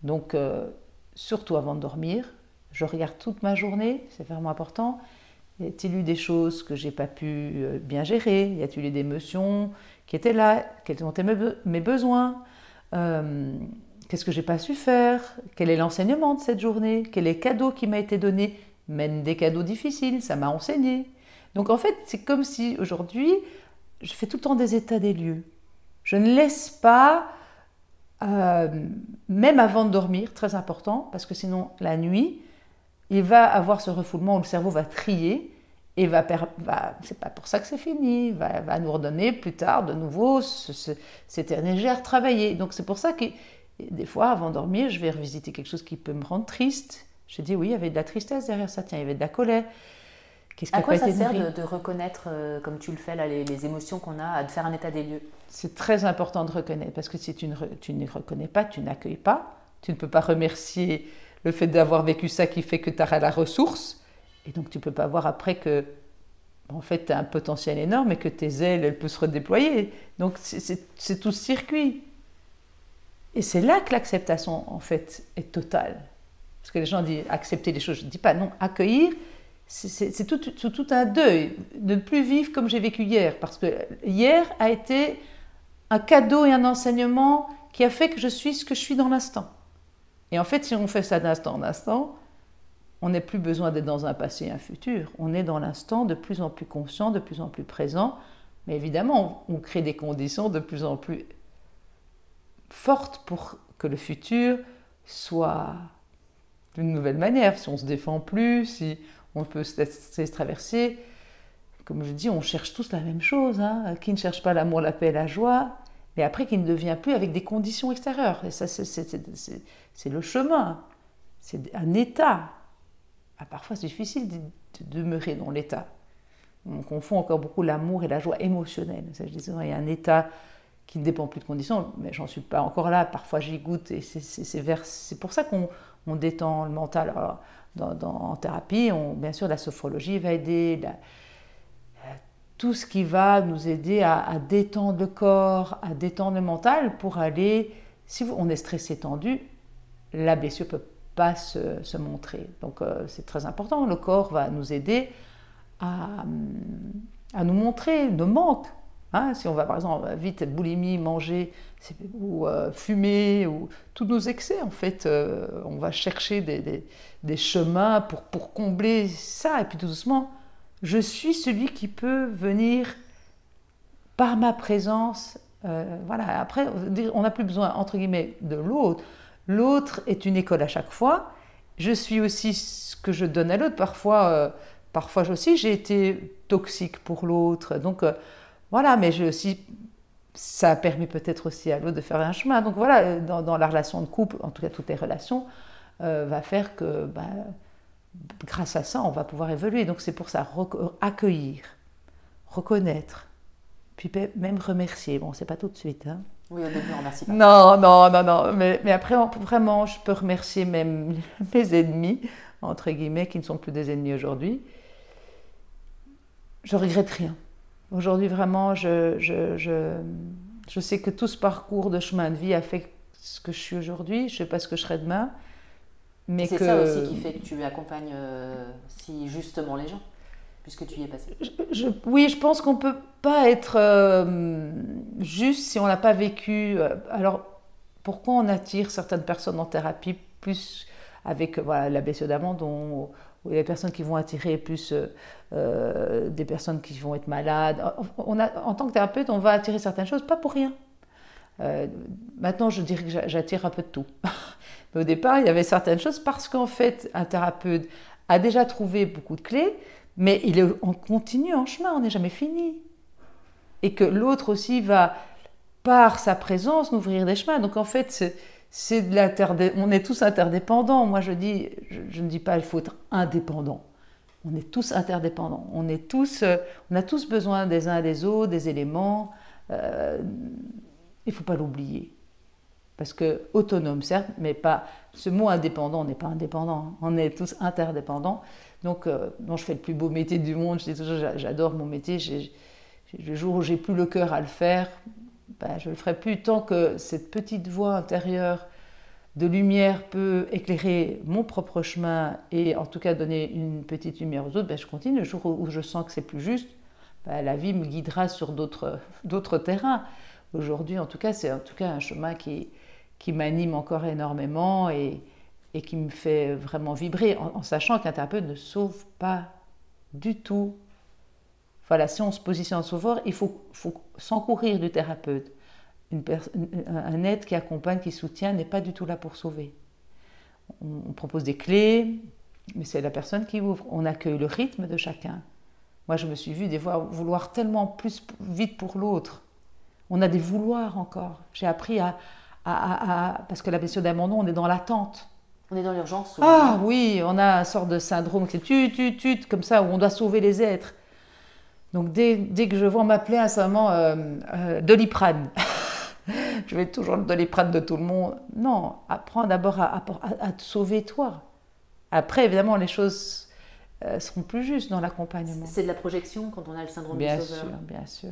Donc euh, surtout avant de dormir, je regarde toute ma journée, c'est vraiment important. Y a-t-il eu des choses que j'ai pas pu euh, bien gérer? Y a-t-il eu des émotions qui étaient là? Quels ont été mes besoins? Euh, Qu'est-ce que j'ai pas su faire? Quel est l'enseignement de cette journée? Quel est le cadeau qui m'a été donné? Même des cadeaux difficiles, ça m'a enseigné. Donc en fait, c'est comme si aujourd'hui, je fais tout le temps des états des lieux. Je ne laisse pas, euh, même avant de dormir, très important, parce que sinon la nuit, il va avoir ce refoulement où le cerveau va trier et va, va c'est pas pour ça que c'est fini, va, va nous redonner plus tard de nouveau cette énergie à retravailler. Donc c'est pour ça que des fois, avant de dormir, je vais revisiter quelque chose qui peut me rendre triste. Je dis oui, il y avait de la tristesse derrière ça, tiens, il y avait de la colère. Qu'est-ce à quoi ça sert de, reconnaître, euh, comme tu le fais là, les, émotions qu'on a, de faire un état des lieux? C'est très important de reconnaître, parce que si tu ne, tu ne reconnais pas, tu n'accueilles pas, tu ne peux pas remercier le fait d'avoir vécu ça qui fait que tu as la ressource, et donc tu ne peux pas voir après que, en fait, tu as un potentiel énorme et que tes ailes, elles peuvent se redéployer. Donc c'est tout ce circuit. Et c'est là que l'acceptation, en fait, est totale. Parce que les gens disent accepter les choses, je ne dis pas non, accueillir, c'est tout, un deuil, de ne plus vivre comme j'ai vécu hier, parce que hier a été un cadeau et un enseignement qui a fait que je suis ce que je suis dans l'instant. Et en fait, si on fait ça d'instant en instant, on n'a plus besoin d'être dans un passé et un futur. On est dans l'instant de plus en plus conscient, de plus en plus présent. Mais évidemment, on crée des conditions de plus en plus fortes pour que le futur soit d'une nouvelle manière. Si on se défend plus, si on peut se traverser. Comme je dis, on cherche tous la même chose. Hein. Qui ne cherche pas l'amour, la paix, la joie, mais après qui ne devient plus avec des conditions extérieures. Et ça, c'est le chemin. C'est un état. Ah, parfois, c'est difficile de, demeurer dans l'état. On confond encore beaucoup l'amour et la joie émotionnelle. Ça, je disais, il y a un état qui ne dépend plus de conditions, mais j'en suis pas encore là. Parfois, j'y goûte et c'est pour ça qu'on détend le mental. Alors, en thérapie, bien sûr, la sophrologie va aider, tout ce qui va nous aider à, détendre le corps, à détendre le mental pour aller, si on est stressé, tendu, la blessure ne peut pas se, montrer. Donc euh, c'est très important, le corps va nous aider à, à nous montrer nos manques, Hein, si on va par exemple vite boulimie, manger ou euh, fumer, ou tous nos excès, en fait, euh, on va chercher des, chemins pour, pour, combler ça. Et puis tout doucement, je suis celui qui peut venir par ma présence. Euh, voilà, après, on n'a plus besoin, entre guillemets, de l'autre. L'autre est une école à chaque fois. Je suis aussi ce que je donne à l'autre. Parfois, parfois aussi, j'ai été toxique pour l'autre. Donc, voilà, mais j'ai aussi, ça a permis peut-être aussi à l'autre de faire un chemin. Donc voilà, dans, la relation de couple, en tout cas toutes les relations, euh, va faire que bah, grâce à ça, on va pouvoir évoluer. Donc c'est pour ça, accueillir, reconnaître, puis même remercier. Bon, c'est pas tout de suite. Hein. Oui, au début, on remercie pas. Non, non, non, non. Mais, mais après, vraiment, je peux remercier même mes ennemis, entre guillemets, qui ne sont plus des ennemis aujourd'hui. Je regrette rien. Aujourd'hui, vraiment, je, je, je, je, sais que tout ce parcours de chemin de vie a fait ce que je suis aujourd'hui. Je ne sais pas ce que je serai demain. Mais c'est ça aussi qui fait que tu accompagnes euh, si justement les gens, puisque tu y es passé. Oui, je pense qu'on ne peut pas être euh, juste si on n'a pas vécu. Euh, alors, pourquoi on attire certaines personnes en thérapie plus avec voilà, la blessure d'amandon ou les personnes qui vont attirer plus euh, euh, des personnes qui vont être malades. On a, en tant que thérapeute, on va attirer certaines choses, pas pour rien. Euh, maintenant, je dirais que j'attire un peu de tout. Mais au départ, il y avait certaines choses parce qu'en fait, un thérapeute a déjà trouvé beaucoup de clés, mais il est en continu en chemin, on n'est jamais fini. Et que l'autre aussi va, par sa présence, nous ouvrir des chemins. Donc en fait, c'est de on est tous interdépendants. Moi, je dis, je, ne dis pas il faut être indépendant. On est tous interdépendants. On est tous, euh, on a tous besoin des uns des autres, des éléments. Euh, il faut pas l'oublier. Parce que autonome, certes, mais pas. Ce mot indépendant, on n'est pas indépendant. On est tous interdépendants. Donc, euh, je fais le plus beau métier du monde. J'adore mon métier. le jour où j'ai plus le cœur à le faire, ben, je ne le ferai plus tant que cette petite voix intérieure de lumière peut éclairer mon propre chemin et en tout cas donner une petite lumière aux autres, ben je continue. Le jour où je sens que c'est plus juste, ben la vie me guidera sur d'autres terrains. Aujourd'hui, en tout cas, c'est en tout cas un chemin qui, qui m'anime encore énormément et, et, qui me fait vraiment vibrer, en, sachant qu'un thérapeute ne sauve pas du tout. Voilà, si on se positionne en sauveur, il faut, faut s'encourir du thérapeute un aide qui accompagne, qui soutient, n'est pas du tout là pour sauver. On, propose des clés, mais c'est la personne qui ouvre. On accueille le rythme de chacun. Moi, je me suis vue des fois vouloir tellement plus vite pour l'autre. On a des vouloirs encore. J'ai appris à, Parce que la blessure d'abandon, on est dans l'attente. On est dans l'urgence. Ah oui, on a un sort de syndrome qui est tu, tu, tu, comme ça, où on doit sauver les êtres. Donc dès, que je vois, m'appeler à ce moment euh, euh, Doliprane. je vais toujours donner prendre de tout le monde. Non, apprends d'abord à, te sauver toi. Après, évidemment, les choses euh, seront plus justes dans l'accompagnement. C'est de la projection quand on a le syndrome bien du sauveur. Bien sûr, bien sûr.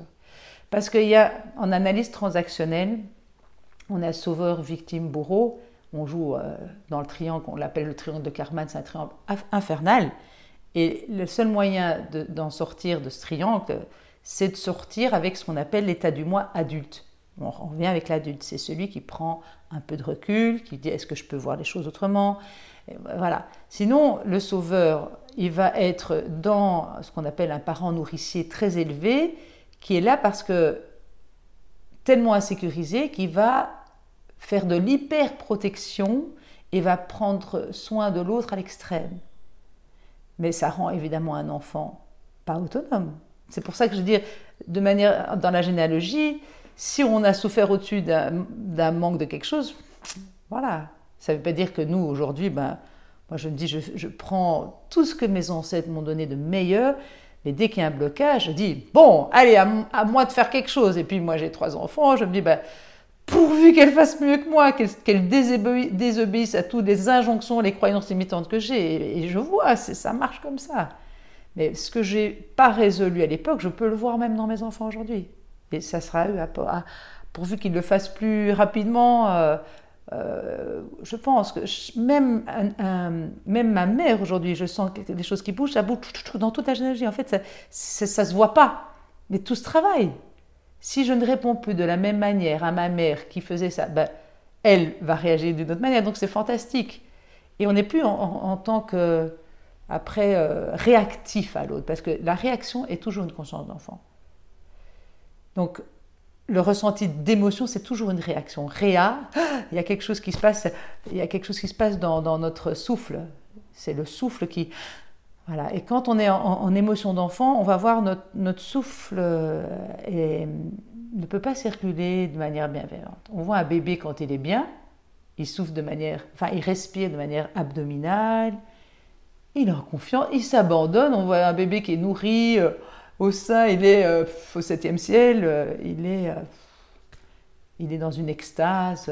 Parce qu'il y a, en analyse transactionnelle, on a sauveur, victime, bourreau. On joue euh, dans le triangle, on l'appelle le triangle de Karman, c'est un triangle infernal. Et le seul moyen d'en sortir de ce triangle, c'est de sortir avec ce qu'on appelle l'état du moi adulte on revient avec l'adulte, c'est celui qui prend un peu de recul, qui dit est-ce que je peux voir les choses autrement? Voilà. Sinon, le sauveur, il va être dans ce qu'on appelle un parent nourricier très élevé, qui est là parce que tellement insécurisé qu'il va faire de l'hyper-protection et va prendre soin de l'autre à l'extrême. Mais ça rend évidemment un enfant pas autonome. C'est pour ça que je dis, de manière, dans la généalogie, si on a souffert au-dessus d'un manque de quelque chose, voilà. Ça ne veut pas dire que nous, aujourd'hui, ben, moi je me dis, je, prends tout ce que mes ancêtres m'ont donné de meilleur, mais dès qu'il y a un blocage, je dis, bon, allez, à, moi de faire quelque chose. Et puis moi j'ai trois enfants, je me dis, ben, pourvu qu'elle fasse mieux que moi, qu'elle désobéisse à toutes les injonctions, les croyances limitantes que j'ai. Et, je vois, ça marche comme ça. Mais ce que j'ai pas résolu à l'époque, je peux le voir même dans mes enfants aujourd'hui. Et ça sera eux, pourvu qu'ils le fassent plus rapidement. Euh, euh, je pense que même, ma mère aujourd'hui, je sens des choses qui bougent, ça bouge dans toute la généalogie. En fait, ça, ça, se voit pas, mais tout ce travail. Si je ne réponds plus de la même manière à ma mère qui faisait ça, ben, elle va réagir d'une autre manière. Donc c'est fantastique. Et on n'est plus en, tant que après euh, réactif à l'autre, parce que la réaction est toujours une conscience d'enfant. Donc, le ressenti d'émotion, c'est toujours une réaction. Réa, il y a quelque chose qui se passe, il y a quelque chose qui se passe dans, notre souffle. C'est le souffle qui. Et quand on est en, émotion d'enfant, on va voir notre, notre souffle euh, ne peut pas circuler de manière bienveillante. On voit un bébé quand il est bien, il souffle de manière, enfin, il respire de manière abdominale, il est en confiance, il s'abandonne. On voit un bébé qui est nourri. Euh, au sein, il est euh, au septième ciel, il, est, il est dans une extase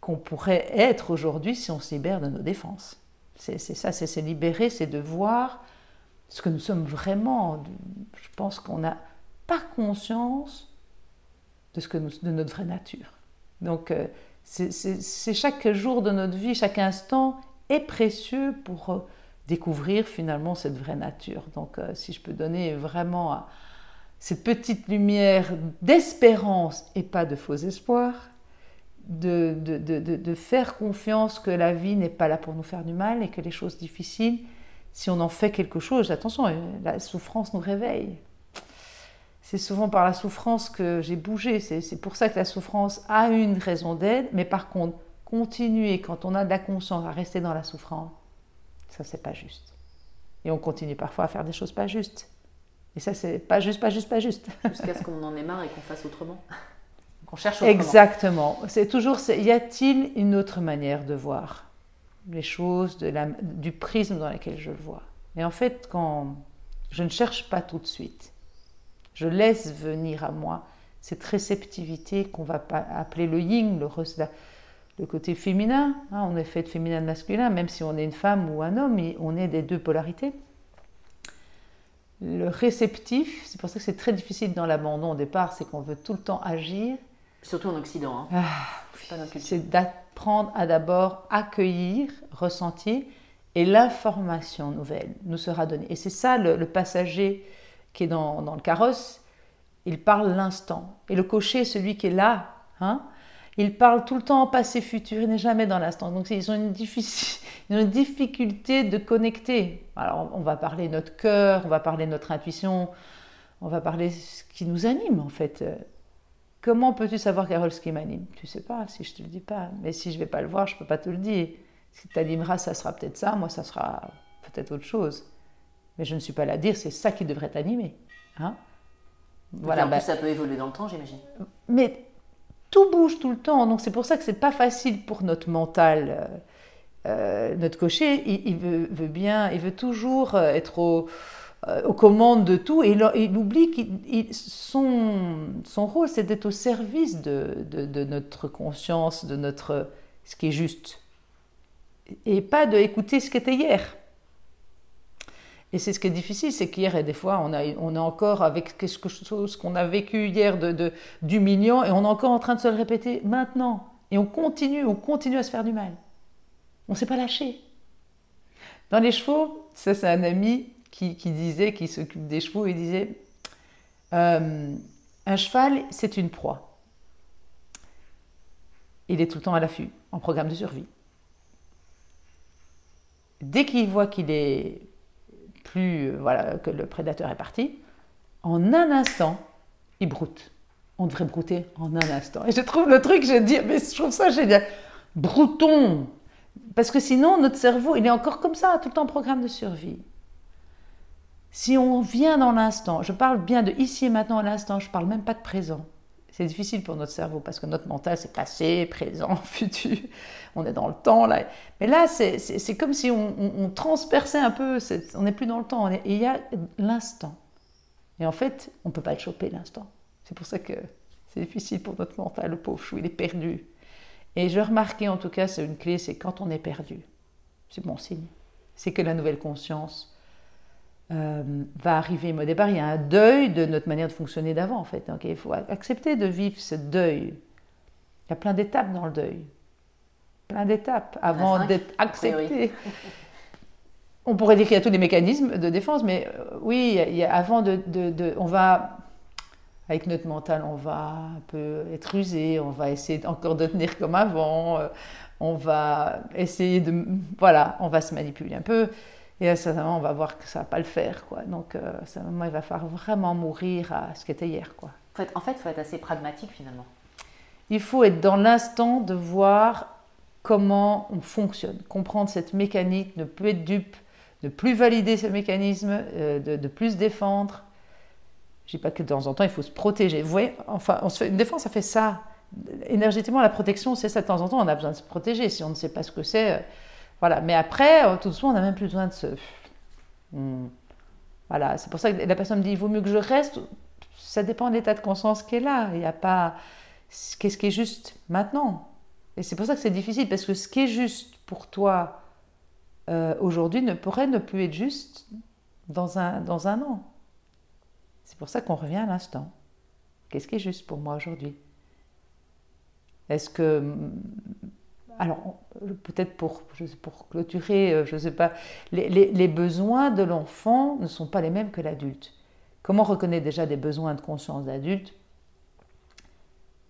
qu'on pourrait être aujourd'hui si on se libère de nos défenses. C'est ça, c'est se libérer, c'est de voir ce que nous sommes vraiment. Je pense qu'on n'a pas conscience de, ce que de notre vraie nature. Donc, c'est chaque jour de notre vie, chaque instant est précieux pour découvrir finalement cette vraie nature. Donc euh, si je peux donner vraiment euh, cette petite lumière d'espérance et pas de faux espoir, de, de, de, de, faire confiance que la vie n'est pas là pour nous faire du mal et que les choses difficiles, si on en fait quelque chose, attention, euh, la souffrance nous réveille. C'est souvent par la souffrance que j'ai bougé. C'est pour ça que la souffrance a une raison d'être. Mais par contre, continuer quand on a de la conscience à rester dans la souffrance, ça, c'est pas juste. Et on continue parfois à faire des choses pas justes. Et ça, c'est pas juste, pas juste, pas juste. Jusqu'à ce qu'on en ait marre et qu'on fasse autrement. qu'on cherche. Exactement. C'est toujours, y a-t-il une autre manière de voir les choses, du prisme dans lequel je le vois? Et en fait, quand je ne cherche pas tout de suite, je laisse venir à moi cette réceptivité qu'on va appeler le yin, le, le côté féminin. Hein, on est fait de féminin de masculin, même si on est une femme ou un homme, on est des deux polarités. Le réceptif, c'est pour ça que c'est très difficile dans l'abandon au départ, c'est qu'on veut tout le temps agir. Surtout en Occident. Hein. Ah, c'est d'apprendre à d'abord accueillir, ressentir, et l'information nouvelle nous sera donnée. Et c'est ça le, passager qui est dans, dans, le carrosse, il parle l'instant. Et le cocher, celui qui est là, hein, il parle tout le temps en passé futur, il n'est jamais dans l'instant. Donc ils ont une, une, difficulté de connecter. Alors on va parler notre cœur, on va parler notre intuition, on va parler ce qui nous anime en fait. Comment peux-tu savoir, Carole, ce qui m'anime Tu sais pas, si je te le dis pas. Mais si je vais pas le voir, je peux pas te le dire. Ce qui t'animera, ça sera peut-être ça, moi, ça sera peut-être autre chose. Mais je ne suis pas là à dire, c'est ça qui devrait t'animer. Hein voilà, en plus, ben ça peut évoluer dans le temps, j'imagine. Mais tout bouge tout le temps, donc c'est pour ça que c'est pas facile pour notre mental. Euh, euh, notre cocher, il, veut, bien, il veut toujours euh, être aux commandes de tout et il, oublie que son, son rôle, c'est d'être au service de, de, notre conscience, de notre ce qui est juste et pas d'écouter ce qui était hier. Et c'est ce qui est difficile, c'est qu'hier, et des fois, on, a, on est encore avec quelque chose qu'on a vécu hier d'humiliant, de, et on est encore en train de se le répéter maintenant. Et on continue, on continue à se faire du mal. On ne s'est pas lâché. Dans les chevaux, ça c'est un ami qui, disait, qui s'occupe des chevaux, il disait, euh, un cheval, c'est une proie. Il est tout le temps à l'affût, en programme de survie. Dès qu'il voit qu'il est plus, euh, voilà, que le prédateur est parti, en un instant, il broute. On devrait brouter en un instant. Et je trouve le truc, je dis, mais je trouve ça génial. Broutons. Parce que sinon, notre cerveau, il est encore comme ça, tout le temps en programme de survie. Si on vient dans l'instant, je parle bien de ici et maintenant à l'instant, je parle même pas de présent. C'est difficile pour notre cerveau parce que notre mental, c'est passé, présent, futur. On est dans le temps. Là. Mais là, c'est comme si on, transperçait un peu. on n'est plus dans le temps. il y a l'instant. Et en fait, on ne peut pas le choper, l'instant. C'est pour ça que c'est difficile pour notre mental. Le pauvre chou, il est perdu. Et je remarquais en tout cas, c'est une clé, c'est quand on est perdu. C'est bon signe. C'est que la nouvelle conscience euh, va arriver. Mais au départ, il y a un deuil de notre manière de fonctionner d'avant, en fait. Donc, il faut accepter de vivre ce deuil. Il y a plein d'étapes dans le deuil. Plein d'étapes avant d'être accepté. On pourrait dire qu'il y a tous les mécanismes de défense, mais euh, oui, il y a, avant de, de, On va. Avec notre mental, on va un peu être usé, on va essayer encore de tenir comme avant, euh, on va essayer de. Voilà, on va se manipuler un peu. Et moment, on va voir que ça ne va pas le faire. Quoi. Donc, euh, à ce moment, il va falloir vraiment mourir à ce qu'était hier. Quoi. En fait, il faut être assez pragmatique finalement. Il faut être dans l'instant de voir comment on fonctionne, comprendre cette mécanique, ne plus être dupe, ne plus valider ce mécanisme, euh, de, plus défendre. Je ne dis pas que de temps en temps, il faut se protéger. Vous voyez, enfin, on se fait, une défense, ça fait ça. Énergétiquement, la protection, c'est ça. De temps en temps, on a besoin de se protéger. Si on ne sait pas ce que c'est, euh, voilà. Mais après, euh, tout doucement, on n'a même plus besoin de se. Voilà. C'est pour ça que la personne me dit il vaut mieux que je reste. Ça dépend de l'état de conscience qui est là. Il n'y a pas. Qu'est-ce qui est juste maintenant Et c'est pour ça que c'est difficile, parce que ce qui est juste pour toi euh, aujourd'hui ne pourrait ne plus être juste dans un, dans un an. C'est pour ça qu'on revient à l'instant. Qu'est-ce qui est juste pour moi aujourd'hui? Est-ce que alors peut-être pour, pour clôturer, euh, je ne sais pas, les, besoins de l'enfant ne sont pas les mêmes que l'adulte. Comment reconnaître déjà des besoins de conscience d'adulte?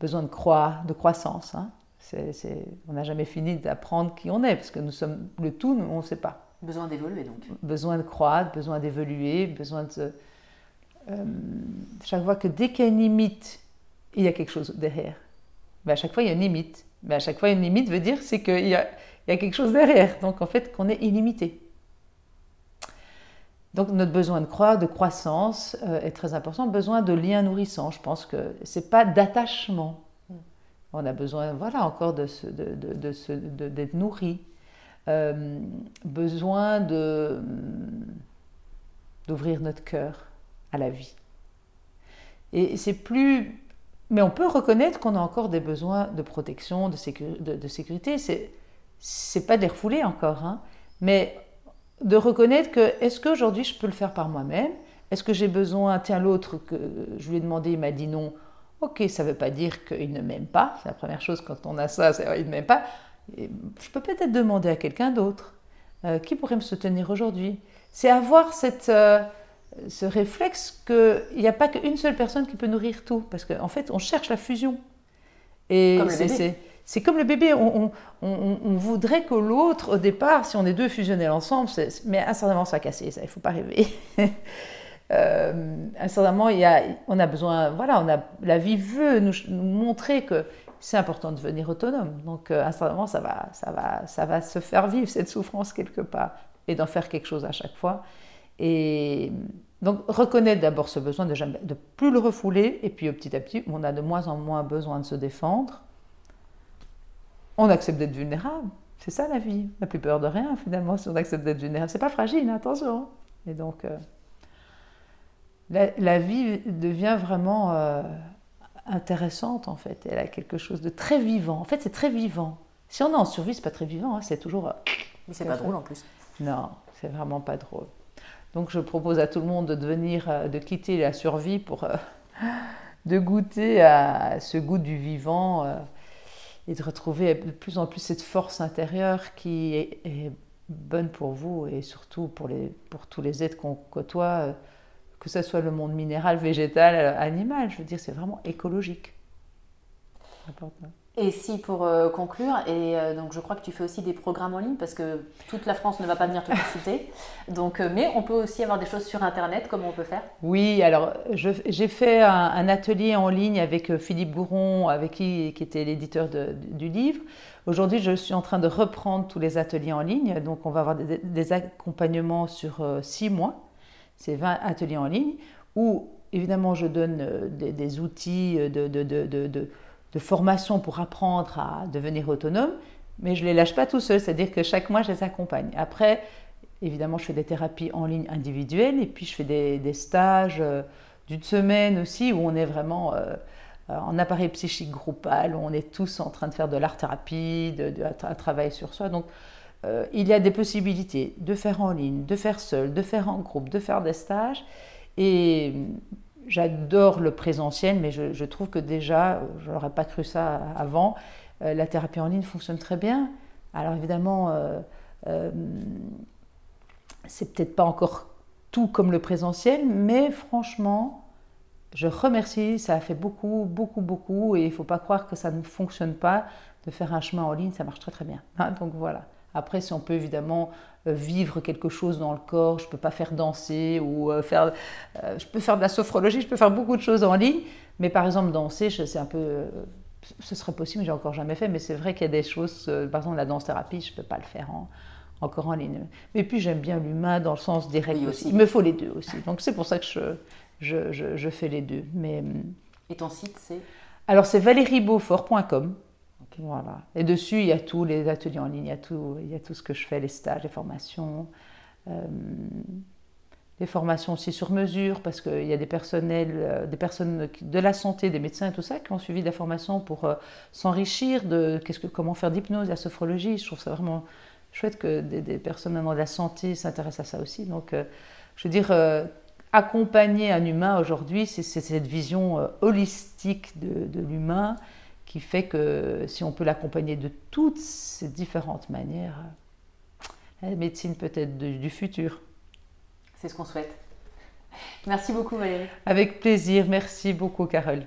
Besoin de, de croissance. Hein. on n'a jamais fini d'apprendre qui on est, parce que nous sommes le tout, on ne sait pas. Besoin d'évoluer donc. Besoin de croître, besoin d'évoluer, besoin de... Euh, chaque fois que dès qu'il y a une limite, il y a quelque chose derrière. Mais à chaque fois, il y a une limite. Mais à chaque fois, une limite veut dire c'est qu'il y a, quelque chose derrière. Donc en fait, qu'on est illimité. Donc notre besoin de croire, de croissance euh, est très important. Besoin de liens nourrissants. Je pense que c'est pas d'attachement. On a besoin, voilà, encore de, de, de, d'être nourri. Euh, besoin de, d'ouvrir notre cœur à la vie. Et c'est plus mais on peut reconnaître qu'on a encore des besoins de protection, de, sécurité. C'est, pas de les refouler encore, hein. mais de reconnaître que est-ce qu'aujourd'hui je peux le faire par moi-même? Est-ce que j'ai besoin, tiens l'autre que je lui ai demandé, il m'a dit non, Ok, ça ne veut pas dire qu'il ne m'aime pas. C'est la première chose quand on a ça, c'est qu'il ne m'aime pas. je peux peut-être demander à quelqu'un d'autre euh, qui pourrait me soutenir aujourd'hui. C'est avoir cette, euh, ce réflexe qu'il n'y a pas qu'une seule personne qui peut nourrir tout. Parce qu'en en fait, on cherche la fusion. Et c'est comme le bébé. On, voudrait que l'autre, au départ, si on est deux fusionnels ensemble, mais à un certain moment, ça va casser. Ça, il ne faut pas rêver. euh, à un certain moment, il y a, on a besoin. Voilà, on a, la vie veut nous, montrer que c'est important de devenir autonome. Donc, euh, à un certain moment, ça va, ça, va, ça va se faire vivre cette souffrance quelque part et d'en faire quelque chose à chaque fois. Et donc, reconnaître d'abord ce besoin de ne de plus le refouler, et puis petit à petit, on a de moins en moins besoin de se défendre on accepte d'être vulnérable. C'est ça la vie. On n'a plus peur de rien finalement si on accepte d'être vulnérable. C'est pas fragile, hein, attention. Et donc, euh, la, vie devient vraiment euh, intéressante en fait. Elle a quelque chose de très vivant. En fait, c'est très vivant. Si on est en survie, c'est pas très vivant. Hein. C'est toujours. Euh, Mais c'est pas drôle en plus. Non, c'est vraiment pas drôle. Donc, je propose à tout le monde de devenir, de quitter la survie pour de goûter à ce goût du vivant et de retrouver de plus en plus cette force intérieure qui est, bonne pour vous et surtout pour, les, pour tous les êtres qu'on côtoie, euh, que ce soit le monde minéral, végétal, euh, animal. Je veux dire, c'est vraiment écologique. Important. Et si pour euh, conclure, et euh, donc je crois que tu fais aussi des programmes en ligne parce que toute la France ne va pas venir te consulter. Donc, euh, mais on peut aussi avoir des choses sur Internet, comment on peut faire? Oui, alors j'ai fait un, atelier en ligne avec Philippe Gouron, avec qui, qui était l'éditeur du livre. Aujourd'hui, je suis en train de reprendre tous les ateliers en ligne. Donc, on va avoir des, accompagnements sur six mois. C'est 20 ateliers en ligne où, évidemment, je donne des, outils de, de, de de formation pour apprendre à devenir autonome, mais je ne les lâche pas tout seul, c'est-à-dire que chaque mois, je les accompagne. Après, évidemment, je fais des thérapies en ligne individuelles et puis je fais des, stages euh, d'une semaine aussi où on est vraiment euh, en appareil psychique groupal, où on est tous en train de faire de l'art-thérapie, de, de, travailler sur soi. Donc, euh, il y a des possibilités de faire en ligne, de faire seul, de faire en groupe, de faire des stages. Et J'adore le présentiel, mais je, trouve que déjà, je n'aurais pas cru ça avant, euh, la thérapie en ligne fonctionne très bien. Alors évidemment, euh, euh, c'est peut-être pas encore tout comme le présentiel, mais franchement, je remercie, ça a fait beaucoup, beaucoup, beaucoup, et il ne faut pas croire que ça ne fonctionne pas de faire un chemin en ligne, ça marche très très bien. donc voilà. Après, si on peut évidemment vivre quelque chose dans le corps, je ne peux pas faire danser ou euh, faire. Euh, je peux faire de la sophrologie, je peux faire beaucoup de choses en ligne, mais par exemple, danser, c'est un peu. ce serait possible, j'ai encore jamais fait, mais c'est vrai qu'il y a des choses, par exemple la danse-thérapie, je ne peux pas le faire encore en ligne. Mais puis j'aime bien l'humain dans le sens direct aussi. Il me faut les deux aussi. Donc c'est pour ça que je, je, je, fais les deux. Mais, Et ton site, c'est? Alors c'est valériebeaufort.com. Voilà. Et dessus, il y a tous les ateliers en ligne, il y a tout, il y a tout ce que je fais, les stages, les formations. Euh, les formations aussi sur mesure, parce qu'il y a des personnels, euh, des personnes de la santé, des médecins et tout ça, qui ont suivi de la formation pour euh, s'enrichir de qu'est-ce que, comment faire d'hypnose, la sophrologie. Je trouve ça vraiment chouette que des, personnes de la santé s'intéressent à ça aussi. Donc, je veux dire, accompagner un humain aujourd'hui, c'est, cette vision holistique de l'humain qui fait que si on peut l'accompagner de toutes ces différentes manières, la médecine peut être du futur. C'est ce qu'on souhaite. Merci beaucoup Valérie. Avec plaisir, merci beaucoup Carole.